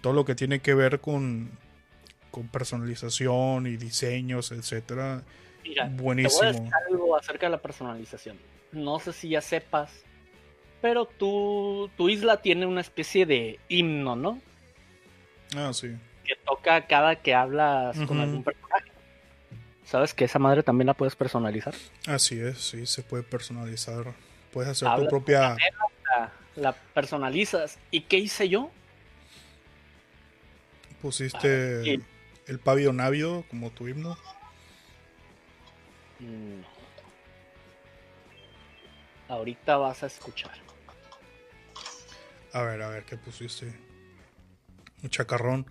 Speaker 1: todo lo que tiene que ver con, con personalización y diseños, etcétera.
Speaker 2: Mira, Te voy a
Speaker 1: Buenísimo.
Speaker 2: decir algo acerca de la personalización. No sé si ya sepas, pero tu, tu isla tiene una especie de himno, ¿no?
Speaker 1: Ah, sí.
Speaker 2: Que toca cada que hablas con algún personaje. ¿Sabes que esa madre también la puedes personalizar?
Speaker 1: Así es, sí, se puede personalizar. Puedes hacer
Speaker 2: Habla
Speaker 1: tu propia.
Speaker 2: La, la personalizas. ¿Y qué hice yo?
Speaker 1: Pusiste
Speaker 2: sí.
Speaker 1: el pavionavio como tu himno.
Speaker 2: Mm. Ahorita vas a escuchar.
Speaker 1: A ver, a ver, ¿qué pusiste? Un chacarrón.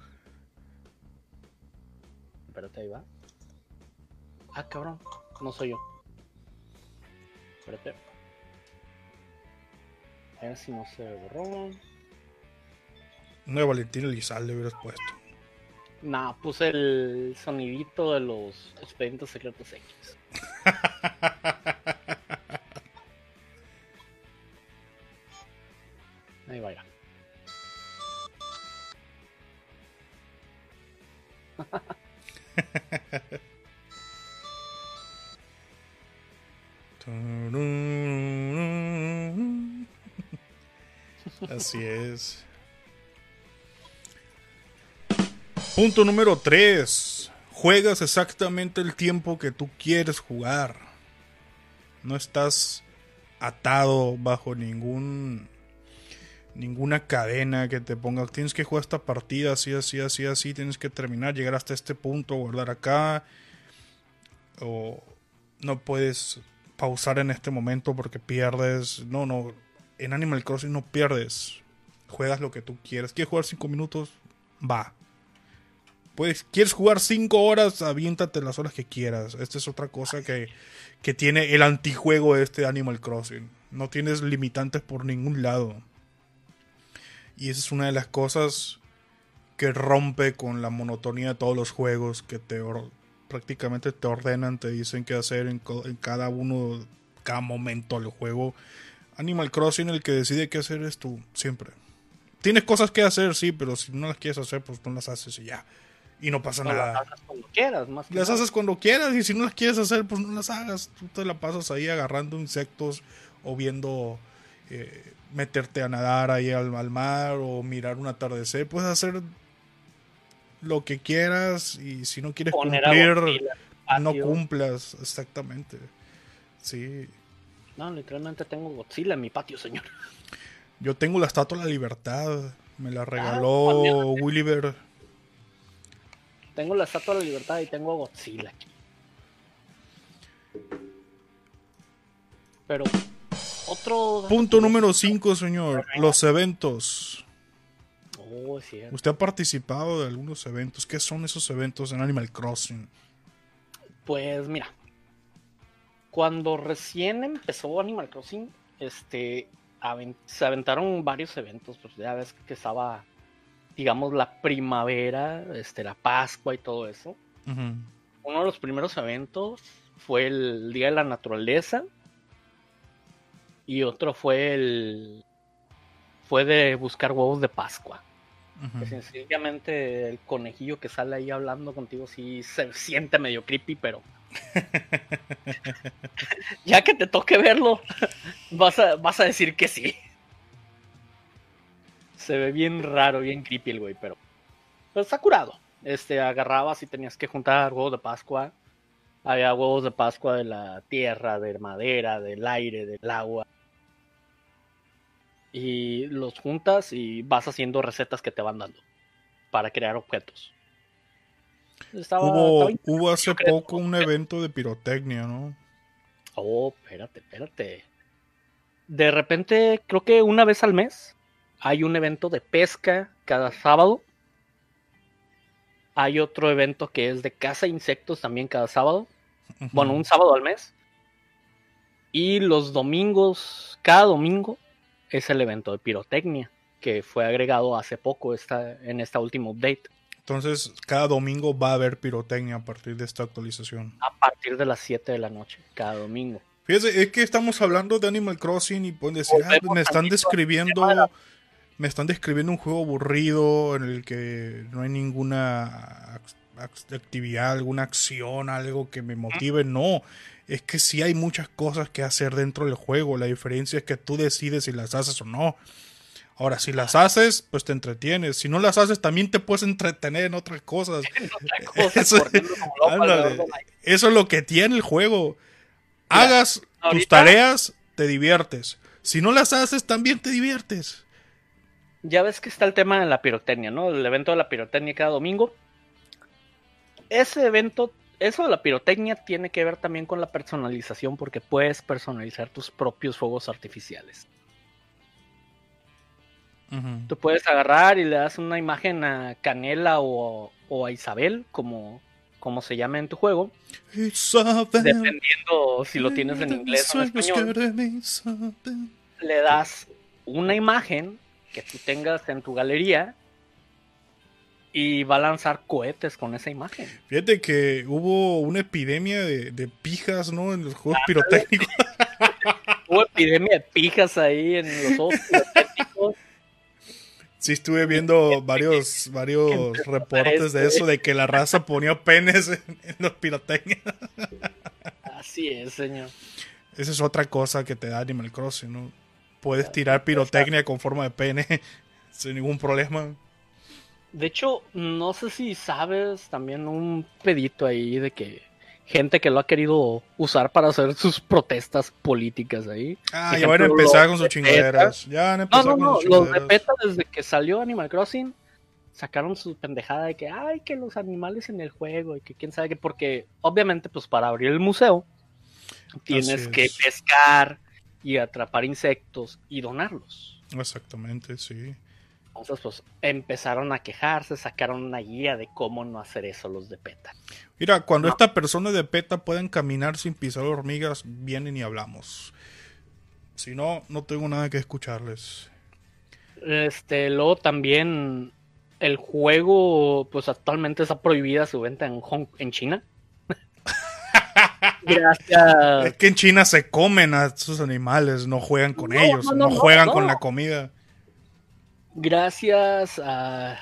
Speaker 2: Espérate, ahí va. Ah, cabrón. No soy yo. Espérate. A ver si no se borró.
Speaker 1: Uno de Valentín Elizalde hubieras puesto.
Speaker 2: Nah, puse el sonidito de los expedientes secretos X. (laughs)
Speaker 1: Así es. Punto número 3. Juegas exactamente el tiempo que tú quieres jugar. No estás atado bajo ningún ninguna cadena que te ponga tienes que jugar esta partida así así así así tienes que terminar llegar hasta este punto guardar acá o no puedes pausar en este momento porque pierdes no no en Animal Crossing no pierdes juegas lo que tú quieras quieres jugar 5 minutos va Puedes, quieres jugar 5 horas, aviéntate las horas que quieras. Esta es otra cosa que, que tiene el antijuego de este Animal Crossing. No tienes limitantes por ningún lado. Y esa es una de las cosas que rompe con la monotonía de todos los juegos que te prácticamente te ordenan, te dicen qué hacer en, en cada uno, cada momento del juego. Animal Crossing el que decide qué hacer es tú, siempre. Tienes cosas que hacer, sí, pero si no las quieres hacer, pues no las haces y ya. Y no pasa
Speaker 2: No las
Speaker 1: nada.
Speaker 2: hagas cuando quieras, más que
Speaker 1: Las
Speaker 2: nada.
Speaker 1: haces cuando quieras y si no las quieres hacer, pues no las hagas. Tú te la pasas ahí agarrando insectos o viendo eh, meterte a nadar ahí al, al mar o mirar un atardecer. Puedes hacer lo que quieras y si no quieres
Speaker 2: Poner
Speaker 1: cumplir, no cumplas. Exactamente. Sí.
Speaker 2: No, literalmente tengo Godzilla en mi patio, señor.
Speaker 1: Yo tengo la estatua de la libertad. Me la
Speaker 2: Ah,
Speaker 1: regaló. Williver.
Speaker 2: Tengo la Estatua de la Libertad y tengo a Godzilla aquí. Pero otro...
Speaker 1: Punto número 5, señor. Los eventos.
Speaker 2: Oh, cierto.
Speaker 1: Usted ha participado de algunos eventos. ¿Qué son esos eventos en Animal Crossing?
Speaker 2: Pues mira, cuando recién empezó Animal Crossing, este, se aventaron varios eventos, pues ya ves que estaba, digamos, la primavera, este, la Pascua y todo eso. Uno de los primeros eventos fue el Día de la Naturaleza y otro fue el, fue de buscar huevos de Pascua. Que sencillamente el conejillo que sale ahí hablando contigo sí se siente medio creepy, pero. (laughs) ya que te toque verlo, vas a, vas a decir que sí. Se ve bien raro, bien creepy el güey, pero. Pero está curado. Este, agarrabas y tenías que juntar huevos de Pascua. Había huevos de Pascua de la tierra, de madera, del aire, del agua. Y los juntas y vas haciendo recetas que te van dando para crear objetos. Estaba,
Speaker 1: Hubo,
Speaker 2: estaba-
Speaker 1: hubo hace poco un evento de pirotecnia, ¿no?
Speaker 2: Oh, espérate, espérate. De repente, creo que una vez al mes hay un evento de pesca cada sábado. Hay otro evento que es de caza de insectos también cada sábado. Bueno, un sábado al mes. Y los domingos, cada domingo, es el evento de pirotecnia, que fue agregado hace poco esta, en esta última update,
Speaker 1: Entonces, cada domingo va a haber pirotecnia a partir de esta actualización.
Speaker 2: a partir de las 7 de la noche, cada domingo.
Speaker 1: Fíjese, es que estamos hablando de Animal Crossing y pueden decir, ah, me están describiendo, me están describiendo un juego aburrido en el que no hay ninguna ac- ac- actividad, alguna acción, algo que me motive. No, es que sí hay muchas cosas que hacer dentro del juego. La diferencia es que tú decides si las haces o no. Ahora, si las haces, pues te entretienes. Si no las haces, también te puedes entretener en otras cosas. (laughs)
Speaker 2: Otra (laughs) cosa,
Speaker 1: Eso- (laughs) Ándale. Eso es lo que tiene el juego.
Speaker 2: Mira,
Speaker 1: Hagas tus tareas, te diviertes. Si no las haces, también te diviertes.
Speaker 2: Ya ves que está el tema de la pirotecnia, ¿no? El evento de la pirotecnia cada domingo. Ese evento, eso de la pirotecnia tiene que ver también con la personalización porque puedes personalizar tus propios fuegos artificiales. Tú puedes agarrar y le das una imagen a Canela o, o a Isabel, como, como se llama en tu juego,
Speaker 1: Isabel,
Speaker 2: dependiendo si lo tienes en inglés o en español. le das una imagen que tú tengas en tu galería y va a lanzar cohetes con esa imagen.
Speaker 1: Fíjate que hubo una epidemia de, de pijas, ¿no? En los juegos pirotécnicos. (laughs)
Speaker 2: Hubo epidemia de pijas ahí en los pirotécnicos. (laughs)
Speaker 1: Sí, estuve viendo (laughs) varios, varios reportes de eso, de que la raza ponía penes en, (laughs) en los pirotecnias.
Speaker 2: Así es, señor.
Speaker 1: Esa es otra cosa que te da Animal Crossing, ¿no? Puedes tirar pirotecnia con forma de pene (laughs) sin ningún problema.
Speaker 2: De hecho, no sé si sabes también un pedito ahí de que gente que lo ha querido usar para hacer sus protestas políticas ahí.
Speaker 1: Ah, ya van a empezar con sus
Speaker 2: de
Speaker 1: chingaderas. Ya van a
Speaker 2: No,
Speaker 1: empezar
Speaker 2: no,
Speaker 1: con
Speaker 2: no,
Speaker 1: sus
Speaker 2: los de. PETA desde que salió Animal Crossing sacaron su pendejada de que, ay, que los animales en el juego y que quién sabe qué, porque obviamente pues para abrir el museo tienes que
Speaker 1: es.
Speaker 2: pescar y atrapar insectos y donarlos.
Speaker 1: Exactamente, sí.
Speaker 2: Entonces pues empezaron a quejarse, sacaron una guía de cómo no hacer eso los de PETA.
Speaker 1: Mira, cuando
Speaker 2: No.
Speaker 1: estas personas de PETA pueden caminar sin pisar hormigas, vienen y hablamos. Si no, no tengo nada que escucharles.
Speaker 2: Este, luego también el juego, pues actualmente está prohibida su venta en, Hong- en China. (laughs) Gracias.
Speaker 1: Es que en China se comen a sus animales, no juegan con
Speaker 2: No,
Speaker 1: ellos,
Speaker 2: no,
Speaker 1: juegan con la comida.
Speaker 2: Gracias a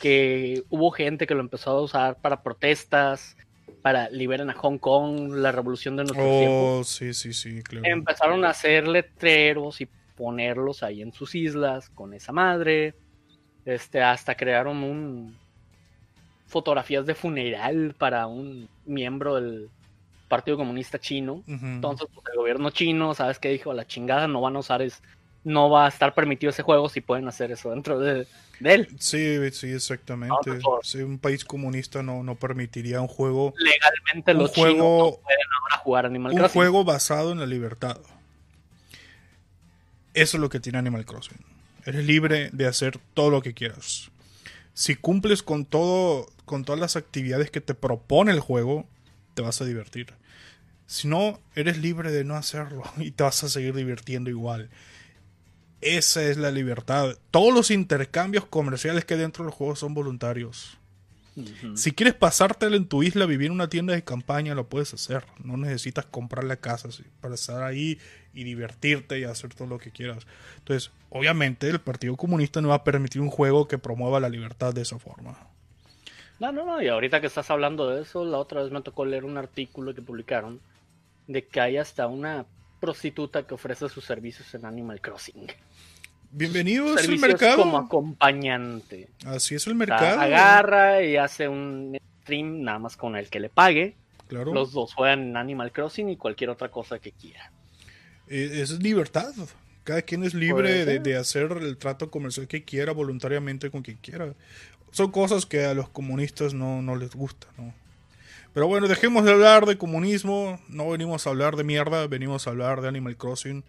Speaker 2: que hubo gente que lo empezó a usar para protestas, para liberar a Hong Kong, la revolución de nuestro tiempo.
Speaker 1: Oh, sí, sí, sí, claro.
Speaker 2: Empezaron a hacer letreros y ponerlos ahí en sus islas con esa madre. Este, hasta crearon un fotografías de funeral para un miembro del Partido Comunista Chino. Entonces, pues, el gobierno chino, ¿sabes qué dijo? A la chingada, no van a usar es, no va a estar permitido ese juego si pueden hacer eso dentro de, de él.
Speaker 1: Sí, sí, exactamente. Sí, un país comunista no, no permitiría un juego,
Speaker 2: Legalmente
Speaker 1: Un
Speaker 2: los chinos
Speaker 1: juego-
Speaker 2: no pueden ahora jugar Animal
Speaker 1: un
Speaker 2: Crossing.
Speaker 1: juego basado en la libertad. Eso es lo que tiene Animal Crossing. Eres libre de hacer todo lo que quieras. Si cumples con todo, con todas las actividades que te propone el juego, te vas a divertir. Si no, eres libre de no hacerlo (laughs) y te vas a seguir divirtiendo igual. Esa es la libertad. Todos los intercambios comerciales que hay dentro del juego son voluntarios. Si quieres pasártelo en tu isla, vivir en una tienda de campaña, lo puedes hacer. No necesitas comprar la casa sí, para estar ahí y divertirte y hacer todo lo que quieras. Entonces, obviamente, el Partido Comunista no va a permitir un juego que promueva la libertad de esa forma.
Speaker 2: No, no, no, y ahorita que estás hablando de eso, la otra vez me tocó leer un artículo que publicaron de que hay hasta una prostituta que ofrece sus servicios en Animal Crossing.
Speaker 1: Bienvenido es el mercado.
Speaker 2: como acompañante.
Speaker 1: Así es el
Speaker 2: O sea,
Speaker 1: mercado.
Speaker 2: agarra y hace un stream nada más con el que le pague.
Speaker 1: Claro.
Speaker 2: Los dos juegan en Animal Crossing y cualquier otra cosa que quiera.
Speaker 1: Eh, Es libertad. Cada quien es libre de, de hacer el trato comercial que quiera, voluntariamente con quien quiera. Son cosas que a los comunistas no, no les gusta, ¿no? Pero bueno, dejemos de hablar de comunismo. No venimos a hablar de mierda, venimos a hablar de Animal Crossing.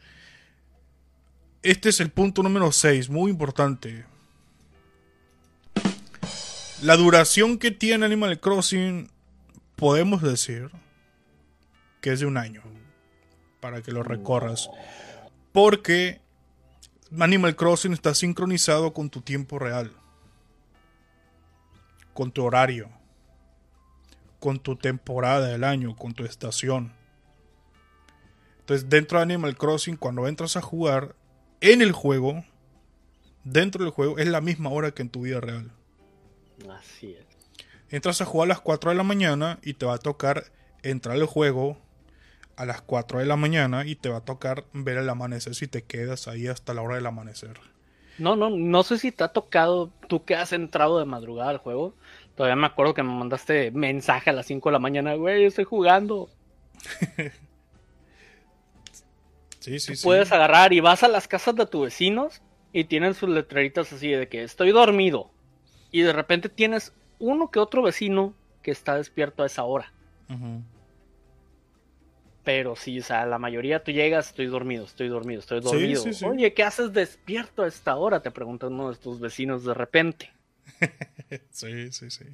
Speaker 1: Este es el punto número 6, muy importante. La duración que tiene Animal Crossing, podemos decir que es de un año. Para que lo recorras. Porque Animal Crossing está sincronizado con tu tiempo real. Con tu horario. Con tu temporada del año. Con tu estación. Entonces dentro de Animal Crossing cuando entras a jugar en el juego. Dentro del juego es la misma hora que en tu vida real.
Speaker 2: Así es.
Speaker 1: Entras a jugar a las 4 de la mañana y te va a tocar entrar al juego a las 4 de la mañana y te va a tocar ver el amanecer si te quedas ahí hasta la hora del amanecer.
Speaker 2: No, no, no sé si te ha tocado, tú que has entrado de madrugada al juego. Todavía me acuerdo que me mandaste mensaje a las 5 de la mañana, güey, estoy jugando. (laughs)
Speaker 1: Sí, sí, sí.
Speaker 2: Puedes agarrar y vas a las casas de tus vecinos y tienen sus letreritas así de que estoy dormido. Y de repente tienes uno que otro vecino que está despierto a esa hora. Pero sí, o sea, la mayoría tú llegas, estoy dormido, estoy dormido, estoy
Speaker 1: Sí,
Speaker 2: dormido.
Speaker 1: sí, sí.
Speaker 2: Oye, ¿qué haces despierto a esta hora? Te pregunta uno de tus vecinos de repente. (laughs) (laughs)
Speaker 1: Sí, sí, sí.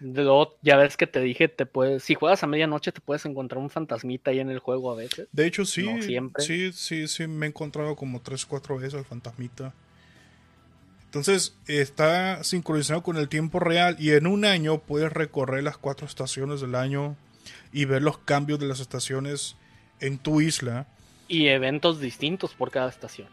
Speaker 2: Luego, ya ves que te dije, te puedes, si juegas a medianoche te puedes encontrar un fantasmita ahí en el juego a veces.
Speaker 1: De hecho, sí.
Speaker 2: No siempre.
Speaker 1: Sí, sí, sí. Me he encontrado como 3, 4 veces al fantasmita. Entonces, está sincronizado con el tiempo real y en un año puedes recorrer las cuatro estaciones del año y ver los cambios de las estaciones en tu isla.
Speaker 2: Y eventos distintos por cada estación.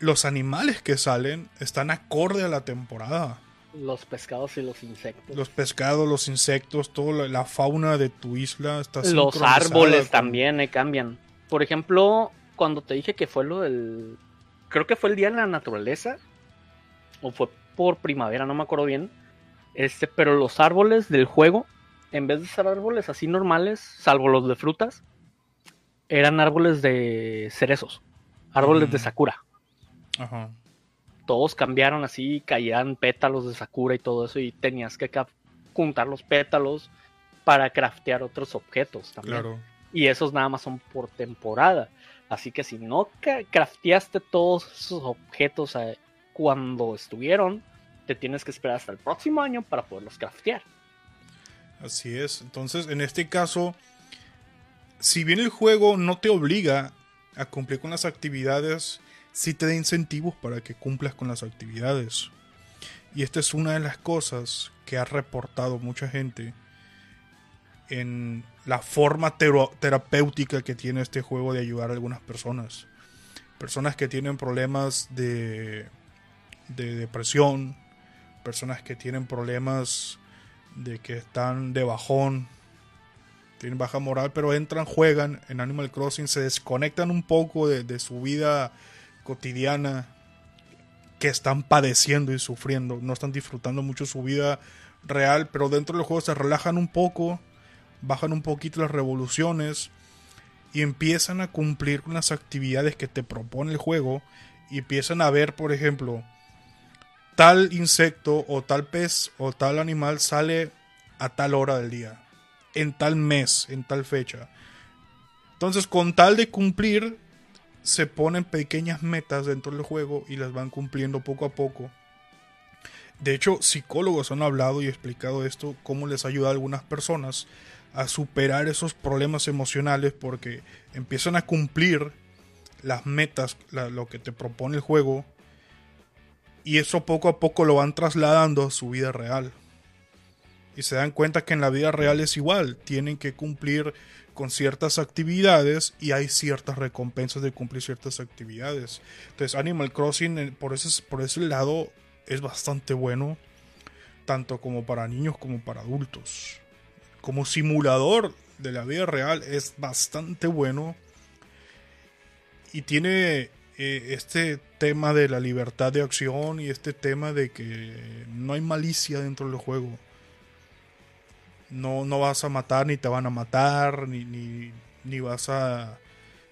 Speaker 1: Los animales que salen están acorde a la temporada.
Speaker 2: Los pescados y los insectos.
Speaker 1: Los pescados, los insectos, toda la, fauna de tu isla está
Speaker 2: Los árboles
Speaker 1: con-
Speaker 2: también eh, cambian. Por ejemplo, cuando te dije que fue lo del. Creo que fue el Día de la Naturaleza. O fue por primavera, no me acuerdo bien. Este, pero los árboles del juego, en vez de ser árboles así normales, salvo los de frutas, eran árboles de cerezos. Árboles de
Speaker 1: Mm.
Speaker 2: sakura.
Speaker 1: Ajá.
Speaker 2: Todos cambiaron así, caían pétalos de sakura y todo eso. Y tenías que juntar los pétalos para craftear otros objetos también.
Speaker 1: Claro.
Speaker 2: Y esos nada más son por temporada. Así que si no crafteaste todos esos objetos eh, cuando estuvieron, te tienes que esperar hasta el próximo año para poderlos craftear.
Speaker 1: Así es. Entonces, en este caso, si bien el juego no te obliga a cumplir con las actividades, sí te da incentivos para que cumplas con las actividades. Y esta es una de las cosas que ha reportado mucha gente en la forma terapéutica que tiene este juego de ayudar a algunas personas. Personas que tienen problemas de, de depresión, personas que tienen problemas de que están de bajón, tienen baja moral, pero entran, juegan en Animal Crossing, se desconectan un poco de, de su vida cotidiana que están padeciendo y sufriendo, no están disfrutando mucho su vida real, pero dentro del juego se relajan un poco, bajan un poquito las revoluciones y empiezan a cumplir con las actividades que te propone el juego y empiezan a ver, por ejemplo, tal insecto o tal pez o tal animal sale a tal hora del día, en tal mes, en tal fecha. Entonces, con tal de cumplir, se ponen pequeñas metas dentro del juego y las van cumpliendo poco a poco. De hecho, psicólogos han hablado y explicado esto, cómo les ayuda a algunas personas a superar esos problemas emocionales porque empiezan a cumplir las metas, lo que te propone el juego, y eso poco a poco lo van trasladando a su vida real. Y se dan cuenta que en la vida real es igual, tienen que cumplir con ciertas actividades y hay ciertas recompensas de cumplir ciertas actividades. Entonces Animal Crossing eh, por ese, por ese lado es bastante bueno, tanto como para niños como para adultos. Como simulador de la vida real es bastante bueno y tiene eh, este tema de la libertad de acción y este tema de que no hay malicia dentro del juego. No, no vas a matar ni te van a matar, ni, ni, ni vas a...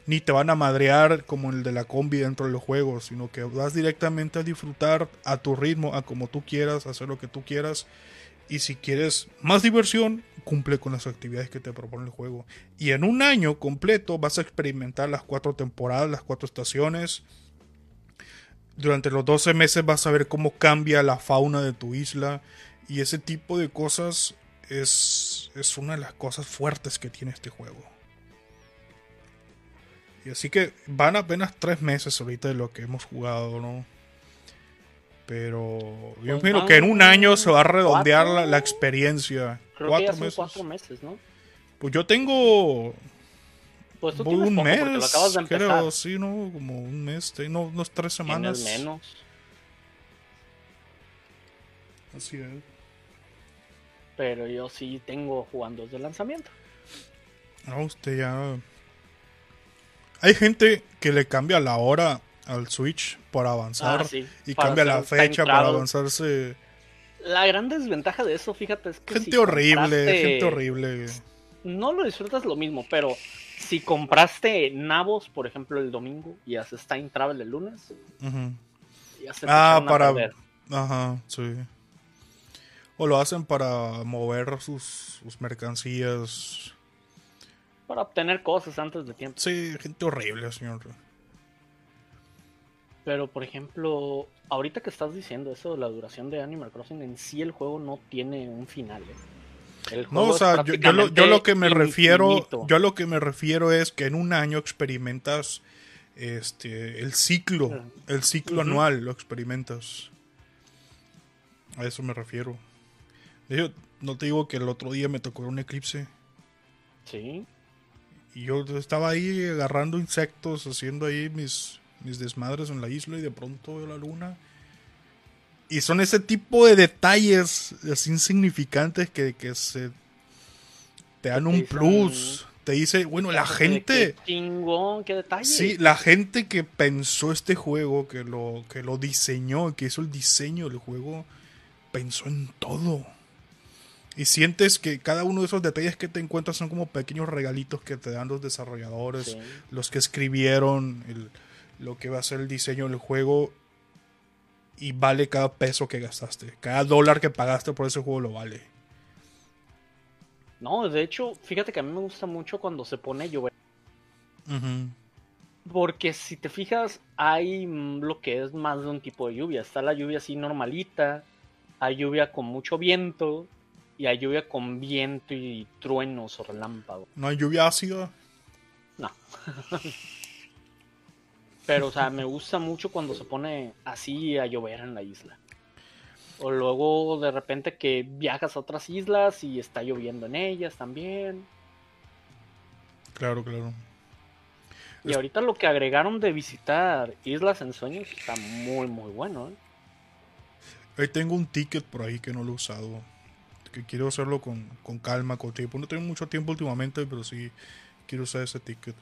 Speaker 1: Ni te van a madrear como el de la combi dentro del juego, sino que vas directamente a disfrutar a tu ritmo, a como tú quieras, hacer lo que tú quieras. Y si quieres más diversión, cumple con las actividades que te propone el juego. Y en un año completo vas a experimentar las cuatro temporadas, las cuatro estaciones. Durante los 12 meses vas a ver cómo cambia la fauna de tu isla. Y ese tipo de cosas es, es una de las cosas fuertes que tiene este juego. Y así que van apenas tres meses ahorita de lo que hemos jugado, ¿no? Pero yo imagino que en un año se va a redondear la,
Speaker 2: cuatro-
Speaker 1: la experiencia.
Speaker 2: Creo
Speaker 1: cuatro
Speaker 2: que ya son
Speaker 1: meses.
Speaker 2: cuatro meses, ¿no?
Speaker 1: Pues yo tengo
Speaker 2: Pues tú
Speaker 1: un
Speaker 2: poco
Speaker 1: mes,
Speaker 2: lo acabas de empezar.
Speaker 1: creo, sí, ¿no? Como un mes, no, unos tres semanas.
Speaker 2: menos.
Speaker 1: Así es.
Speaker 2: Pero yo sí tengo jugando desde el lanzamiento.
Speaker 1: No, usted ya. Hay gente que le cambia la hora al Switch para avanzar
Speaker 2: Ah, sí,
Speaker 1: y
Speaker 2: para
Speaker 1: cambia la fecha para avanzarse.
Speaker 2: La gran desventaja de eso, fíjate, es que
Speaker 1: Gente
Speaker 2: si
Speaker 1: horrible,
Speaker 2: compraste-
Speaker 1: gente horrible.
Speaker 2: No lo disfrutas lo mismo, pero si compraste nabos, por ejemplo, el domingo y haces time travel el lunes,
Speaker 1: Ujú.
Speaker 2: ya se
Speaker 1: Ah, para. Ajá, sí. O lo hacen para mover sus, sus mercancías.
Speaker 2: Para obtener cosas antes de tiempo.
Speaker 1: Sí, gente horrible, señor.
Speaker 2: Pero, por ejemplo, ahorita que estás diciendo eso de la duración de Animal Crossing, en sí el juego no tiene un final. ¿eh? El
Speaker 1: No, o sea, yo, yo lo, yo lo que me refiero, yo lo que me refiero es que en un año experimentas este el ciclo,
Speaker 2: Ujú.
Speaker 1: el ciclo anual lo experimentas. A eso me refiero. Hecho, no te digo que el otro día me tocó un eclipse
Speaker 2: Sí,
Speaker 1: y yo estaba ahí agarrando insectos, haciendo ahí mis, mis desmadres en la isla y de pronto veo la luna. Y son ese tipo de detalles así insignificantes que, que se te dan un plus. Te dice, bueno, la gente,
Speaker 2: Qué chingón, qué detalle.
Speaker 1: sí, la gente que pensó este juego, que lo, que lo diseñó, que hizo el diseño del juego, pensó en todo. Y sientes que cada uno de esos detalles que te encuentras son como pequeños regalitos que te dan los desarrolladores,
Speaker 2: Sí.
Speaker 1: los que escribieron el- lo que va a ser el diseño del juego. Y vale cada peso que gastaste. Cada dólar que pagaste por ese juego lo vale.
Speaker 2: No, de hecho, fíjate que a mí me gusta mucho cuando se pone a llover. Porque si te fijas, hay lo que es más de un tipo de lluvia. Está la lluvia así normalita, hay lluvia con mucho viento y hay lluvia con viento y truenos o relámpagos.
Speaker 1: No hay lluvia ácida.
Speaker 2: No. (laughs) Pero, o sea, me gusta mucho cuando se pone así a llover en la isla. O luego de repente que viajas a otras islas y está lloviendo en ellas también.
Speaker 1: Claro, claro.
Speaker 2: Y ahorita lo que agregaron de visitar islas en sueños está muy, muy bueno. ¿eh?
Speaker 1: Ahí tengo un ticket por ahí que no lo he usado. Que quiero hacerlo con, con calma, con tiempo. No tengo mucho tiempo últimamente, pero sí quiero usar ese ticket.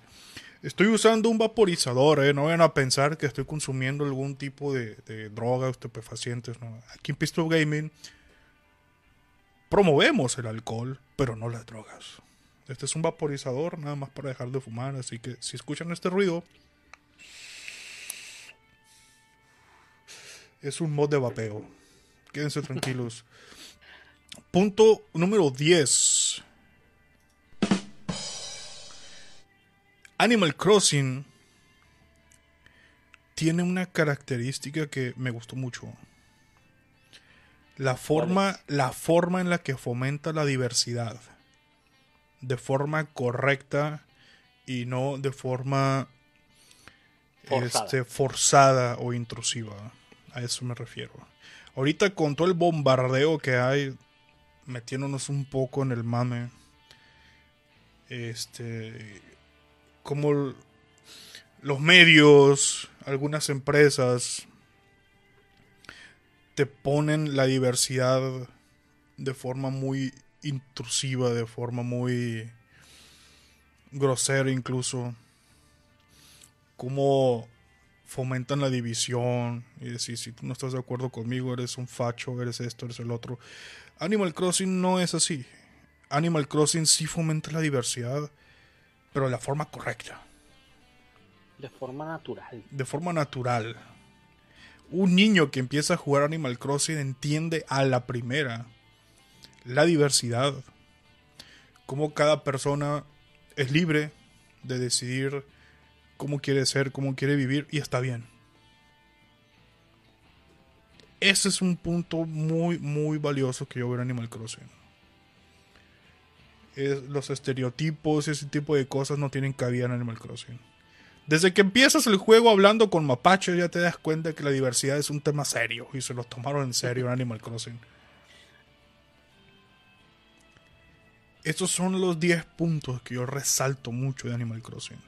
Speaker 1: Estoy usando un vaporizador, ¿eh? no vayan a pensar que estoy consumiendo algún tipo de, de droga o estupefacientes. ¿no? Aquí en Pistol Gaming promovemos el alcohol, pero no las drogas. Este es un vaporizador nada más para dejar de fumar, así que si escuchan este ruido, es un mod de vapeo. Quédense tranquilos. (laughs) Punto número 10. Animal Crossing tiene una característica que me gustó mucho. La forma, la forma en la que fomenta la diversidad. De forma correcta y no de forma
Speaker 2: Forzada.
Speaker 1: este, forzada o intrusiva. A eso me refiero. Ahorita con todo el bombardeo que hay, metiéndonos un poco en el mame. Este. Como los medios, algunas empresas te ponen la diversidad de forma muy intrusiva, de forma muy grosera incluso. Como fomentan la división y decir si tú no estás de acuerdo conmigo eres un facho, eres esto, eres el otro. Animal Crossing no es así. Animal Crossing sí fomenta la diversidad, pero de la forma correcta,
Speaker 2: De forma natural.
Speaker 1: de forma natural. Un niño que empieza a jugar Animal Crossing entiende a la primera la diversidad, cómo cada persona es libre de decidir cómo quiere ser, cómo quiere vivir y está bien. Ese es un punto muy, muy valioso que yo veo en Animal Crossing. Es- los estereotipos y ese tipo de cosas no tienen cabida en Animal Crossing. Desde que empiezas el juego hablando con mapaches ya te das cuenta que la diversidad es un tema serio y se lo tomaron en serio en Animal Crossing. Estos son los 10 puntos que yo resalto mucho de Animal Crossing.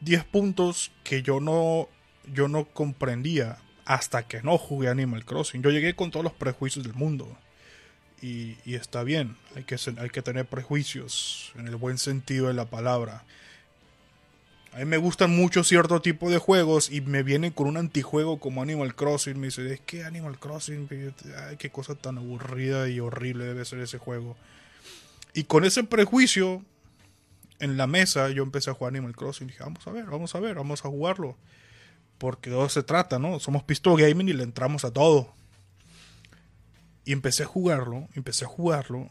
Speaker 1: 10 puntos que yo no, yo no comprendía hasta que no jugué Animal Crossing. Yo llegué con todos los prejuicios del mundo. Y, está bien, hay que, tener prejuicios en el buen sentido de la palabra. A mí me gustan mucho cierto tipo de juegos y me vienen con un antijuego como Animal Crossing. Me dice, es que Animal Crossing, ay, qué cosa tan aburrida y horrible debe ser ese juego. Y con ese prejuicio en la mesa yo empecé a jugar Animal Crossing. Dije, vamos a ver, vamos a ver, vamos a jugarlo. Porque de eso se trata, ¿no? Somos Pistol Gaming y le entramos a todo. Y empecé a jugarlo, empecé a jugarlo.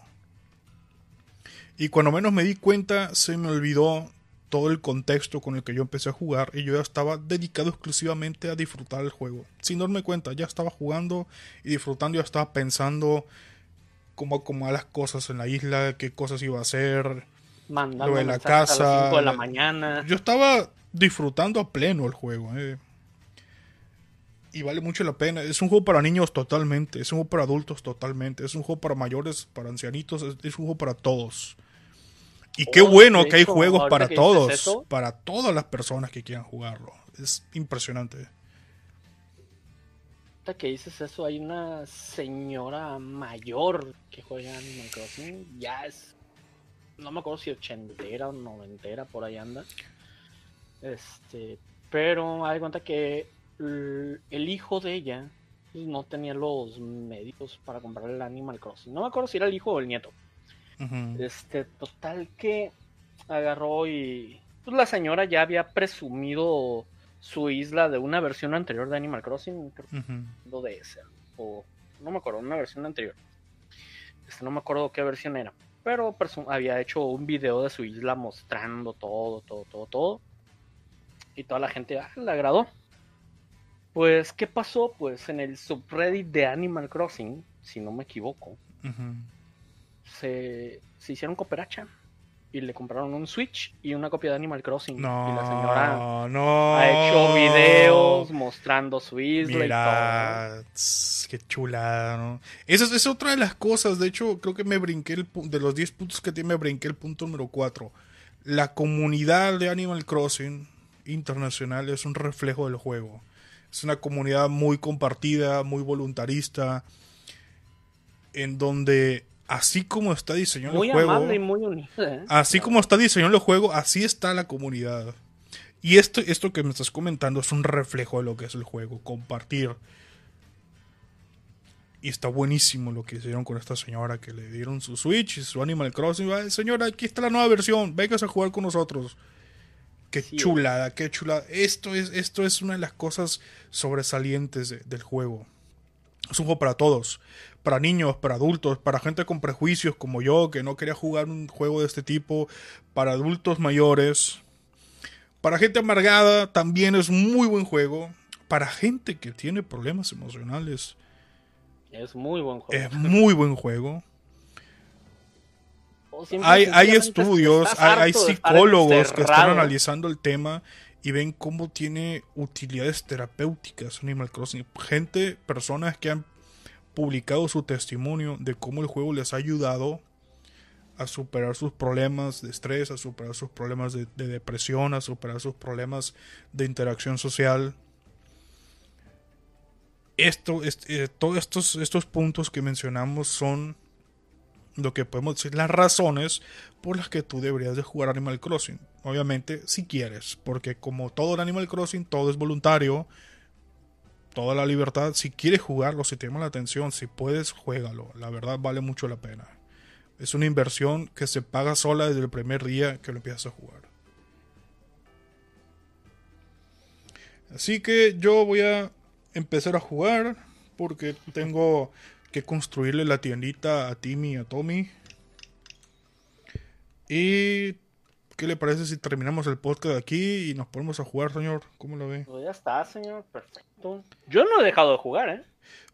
Speaker 1: Y cuando menos me di cuenta, se me olvidó todo el contexto con el que yo empecé a jugar. Y yo ya estaba dedicado exclusivamente a disfrutar el juego. Sin darme cuenta, ya estaba jugando y disfrutando, ya estaba pensando cómo acomodar las cosas en la isla, qué cosas iba a hacer.
Speaker 2: Mandando
Speaker 1: Lo de la
Speaker 2: a las
Speaker 1: casa,
Speaker 2: 5 de la
Speaker 1: la-
Speaker 2: mañana.
Speaker 1: Yo estaba disfrutando a pleno el juego. eh. Y vale mucho la pena. Es un juego para niños totalmente. Es un juego para adultos totalmente. Es un juego para mayores, para ancianitos. Es, es un juego para todos. Y qué
Speaker 2: Oh,
Speaker 1: bueno
Speaker 2: de
Speaker 1: que hay
Speaker 2: hecho,
Speaker 1: juegos para todos.
Speaker 2: eso-
Speaker 1: Para todas las personas que quieran jugarlo. Es impresionante.
Speaker 2: Ahorita que dices eso, hay una señora mayor que juega Animal Crossing. Ya es. No me acuerdo si ochentera o noventera, por ahí anda. Este. Pero hay cuenta que el hijo de ella pues, no tenía los medios para comprar el Animal Crossing. No me acuerdo si era el hijo o el nieto. Este, total que agarró y. Pues la señora ya había presumido su isla de una versión anterior de Animal Crossing. Creo
Speaker 1: Ujú.
Speaker 2: lo de ese. O no me acuerdo, una versión anterior. Este, no me acuerdo qué versión era. Pero había hecho un video de su isla mostrando todo, todo, todo, todo. Y toda la gente ah, le agradó. Pues, ¿qué pasó? Pues en el subreddit de Animal Crossing, si no me equivoco, se, se hicieron cooperacha. Y le compraron un Switch y una copia de Animal Crossing.
Speaker 1: No,
Speaker 2: y la señora
Speaker 1: no.
Speaker 2: ha hecho videos mostrando su isla y todo.
Speaker 1: Tss, qué chulada, ¿no? Esa es, es otra de las cosas. De hecho, creo que me brinqué el de los 10 puntos que tiene, me brinqué el punto número 4. La comunidad de Animal Crossing internacional es un reflejo del juego. Es una comunidad muy compartida, muy voluntarista, en donde así como está diseñado
Speaker 2: Muy
Speaker 1: el juego,
Speaker 2: amable y muy unida. ¿eh?
Speaker 1: así como está diseñado el juego, así está la comunidad. Y esto, esto que me estás comentando es un reflejo de lo que es el juego, compartir. Y está buenísimo lo que hicieron con esta señora que le dieron su Switch y su Animal Crossing. "Ay, señora, aquí está la nueva versión, vengas a jugar con nosotros. Qué
Speaker 2: Sí,
Speaker 1: chulada, qué chulada. Esto es, esto es una de las cosas sobresalientes de- del juego. Es un juego para todos, para niños, para adultos, para gente con prejuicios como yo, que no quería jugar un juego de este tipo, para adultos mayores, para gente amargada también es muy buen juego, para gente que tiene problemas emocionales
Speaker 2: Es muy buen juego.
Speaker 1: es muy buen juego.
Speaker 2: O
Speaker 1: Hay, estudios, hay, psicólogos que están analizando el tema y ven cómo tiene utilidades terapéuticas Animal Crossing. Gente, personas que han publicado su testimonio de cómo el juego les ha ayudado a superar sus problemas de estrés, a superar sus problemas de, de depresión, a superar sus problemas de interacción social. Esto, este, eh, todos estos, estos puntos que mencionamos son lo que podemos decir las razones por las que tú deberías de jugar Animal Crossing. Obviamente, si quieres, porque como todo en Animal Crossing, todo es voluntario, toda la libertad. Si quieres jugarlo, si te llama la atención, si puedes, juégalo. La verdad vale mucho la pena. Es una inversión que se paga sola desde el primer día que lo empiezas a jugar. Así que yo voy a empezar a jugar porque tengo que construirle la tiendita a Timmy y a Tommy. Y ¿qué le parece si terminamos el podcast aquí y nos ponemos a jugar, señor? ¿Cómo lo ve?
Speaker 2: Pues ya está, señor. Perfecto. Yo no he dejado de jugar, ¿eh?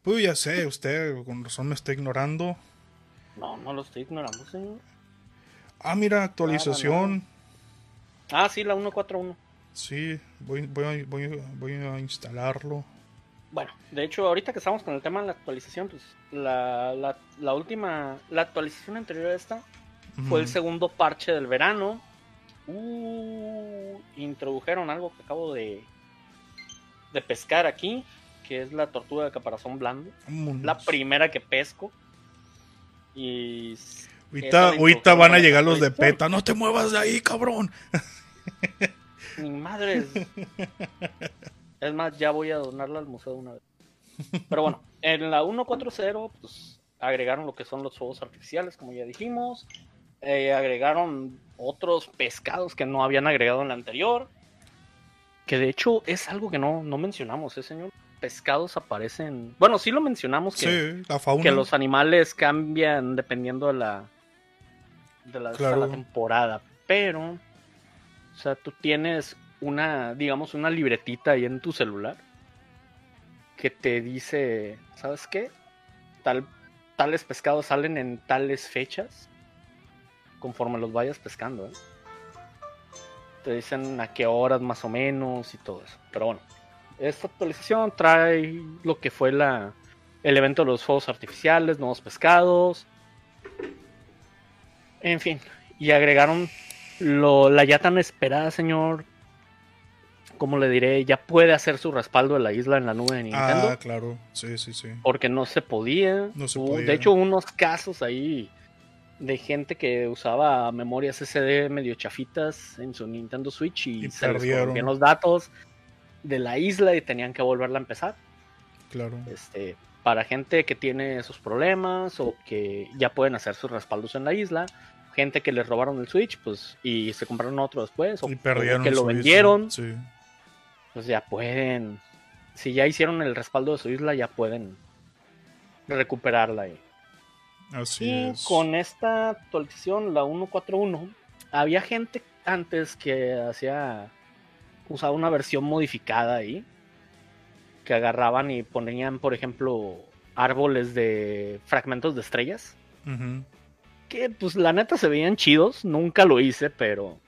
Speaker 1: Pues ya sé, usted con razón me está ignorando.
Speaker 2: No, no lo estoy ignorando, señor.
Speaker 1: Ah, mira, actualización.
Speaker 2: Ah, sí, la 141.
Speaker 1: Sí, voy, voy, voy a instalarlo.
Speaker 2: Bueno, de hecho, ahorita que estamos con el tema de la actualización, pues la, la, la última, la actualización anterior a esta fue el segundo parche del verano. Uh, introdujeron algo que acabo de, de pescar aquí, que es la tortuga de caparazón blando. La primera que pesco. Y
Speaker 1: Ahorita, ahorita van a llegar los de. PETA. No te muevas de ahí, cabrón.
Speaker 2: Mi madre (laughs) es... más, ya voy a donarla al museo de una vez. Pero bueno, (laughs) en la 1.4.0 pues, agregaron lo que son los fuegos artificiales, como ya dijimos. Eh, agregaron otros pescados que no habían agregado en la anterior. Que de hecho es algo que no, no mencionamos, ¿eh, señor? Pescados aparecen... Bueno, sí lo mencionamos que,
Speaker 1: Sí, la fauna.
Speaker 2: que los animales cambian dependiendo de la de la, de
Speaker 1: Claro.
Speaker 2: la temporada pero o sea tú tienes una digamos una libretita ahí en tu celular que te dice sabes qué tal tales pescados salen en tales fechas conforme los vayas pescando ¿eh? te dicen a qué horas más o menos y todo eso pero bueno esta actualización trae lo que fue la el evento de los fuegos artificiales, nuevos pescados. En fin, y agregaron lo, la ya tan esperada, señor. Como le diré, ya puede hacer su respaldo de la isla en la nube de Nintendo.
Speaker 1: Ah, claro. Sí, sí, sí.
Speaker 2: Porque no se podía.
Speaker 1: No se podía.
Speaker 2: De hecho, unos casos ahí de gente que usaba memorias SD medio chafitas en su Nintendo Switch y,
Speaker 1: Y
Speaker 2: se
Speaker 1: perdieron.
Speaker 2: los datos de la isla y tenían que volverla a empezar.
Speaker 1: Claro.
Speaker 2: Este, para gente que tiene esos problemas o que ya pueden hacer sus respaldos en la isla, gente que les robaron el Switch, pues, y se compraron otro después, o,
Speaker 1: Y perdieron
Speaker 2: que lo vendieron,
Speaker 1: Sí.
Speaker 2: Pues ya pueden, si ya hicieron el respaldo de su isla, ya pueden recuperarla ahí.
Speaker 1: Así
Speaker 2: Y
Speaker 1: es.
Speaker 2: con esta actualización, la 1.4.1, había gente antes que hacía, usaba una versión modificada ahí, que agarraban y ponían, por ejemplo, árboles de fragmentos de estrellas, que pues la neta se veían chidos, nunca lo hice, pero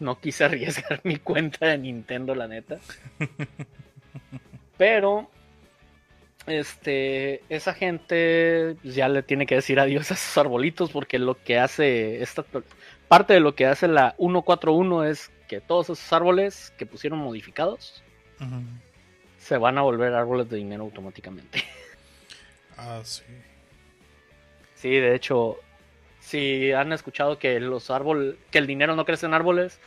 Speaker 2: no quise arriesgar (laughs) mi cuenta de Nintendo, la neta. Pero este esa gente pues, ya le tiene que decir adiós a sus arbolitos porque lo que hace esta parte de lo que hace la 141 es que todos esos árboles que pusieron modificados se van a volver árboles de dinero automáticamente. (laughs)
Speaker 1: Ah, sí.
Speaker 2: Sí, de hecho, si han escuchado que los árboles, que el dinero no crece en árboles,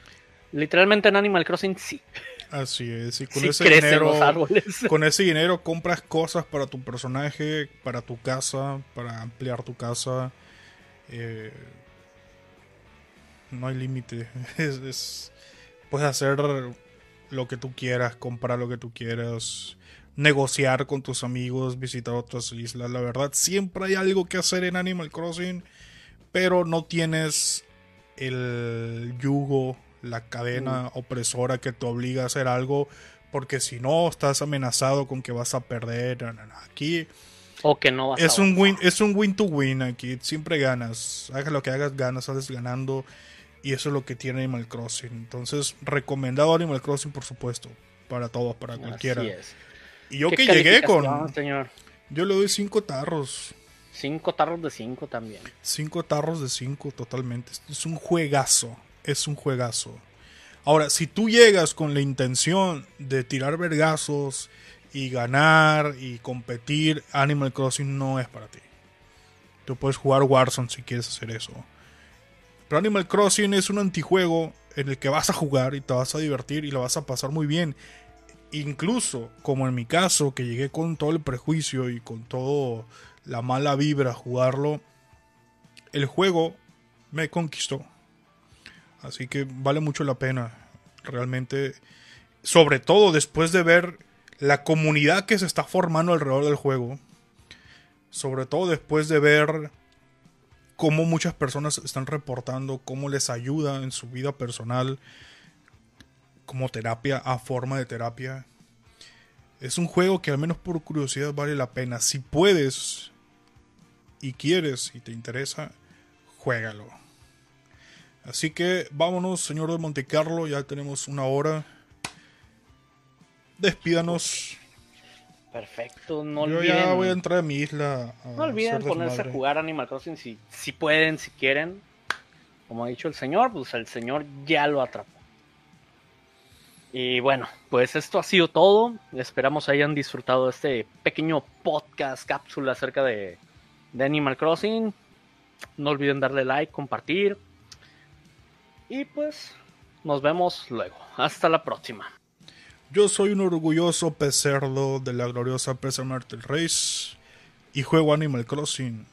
Speaker 2: literalmente en Animal Crossing sí.
Speaker 1: Así es. Y con
Speaker 2: Sí
Speaker 1: ese dinero.
Speaker 2: los árboles. (laughs)
Speaker 1: Con ese dinero compras cosas para tu personaje, para tu casa, para ampliar tu casa. Eh, no hay límite. (laughs) Es, es- puedes hacer lo que tú quieras, comprar lo que tú quieras, negociar con tus amigos, visitar otras islas. La verdad, siempre hay algo que hacer en Animal Crossing, pero no tienes el yugo, la cadena opresora que te obliga a hacer algo porque si no estás amenazado con que vas a perder. Aquí
Speaker 2: O que no vas
Speaker 1: es
Speaker 2: a
Speaker 1: un win, es un win to win aquí, siempre ganas. Hagas lo que hagas, ganas, sales ganando y eso es lo que tiene Animal Crossing. Entonces, recomendado Animal Crossing por supuesto, para todos, para cualquiera.
Speaker 2: Así es.
Speaker 1: Y yo
Speaker 2: ¿Qué
Speaker 1: que llegué con
Speaker 2: señor?
Speaker 1: yo le doy cinco tarros.
Speaker 2: Cinco tarros de cinco también.
Speaker 1: Cinco tarros de cinco totalmente. Es un juegazo. Es un juegazo. Ahora, si tú llegas con la intención de tirar vergazos y ganar y competir, Animal Crossing no es para ti. Tú puedes jugar Warzone si quieres hacer eso. Pero Animal Crossing es un antijuego en el que vas a jugar y te vas a divertir y lo vas a pasar muy bien. Incluso, como en mi caso, que llegué con todo el prejuicio y con todo la mala vibra jugarlo, el juego me conquistó. Así que vale mucho la pena, realmente. Sobre todo después de ver la comunidad que se está formando alrededor del juego. Sobre todo después de ver cómo muchas personas están reportando, cómo les ayuda en su vida personal, como terapia, a forma de terapia. Es un juego que al menos por curiosidad vale la pena. Si puedes y quieres y te interesa, juégalo. Así que vámonos, señor de Montecarlo, ya tenemos una hora. Despídanos.
Speaker 2: Perfecto, no
Speaker 1: Yo
Speaker 2: olviden,
Speaker 1: ya voy a entrar a mi isla. A
Speaker 2: no olviden ponerse a jugar Animal Crossing si, si pueden, si quieren. Como ha dicho el señor, pues el señor ya lo atrapó. Y bueno, pues esto ha sido todo. Esperamos hayan disfrutado de este pequeño podcast, cápsula acerca de, de Animal Crossing. No olviden darle like, compartir. Y pues nos vemos luego. Hasta la próxima.
Speaker 1: Yo soy un orgulloso pecerdo de la gloriosa PC Martel Race y juego Animal Crossing.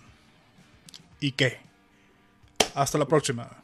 Speaker 1: ¿Y qué? Hasta la próxima.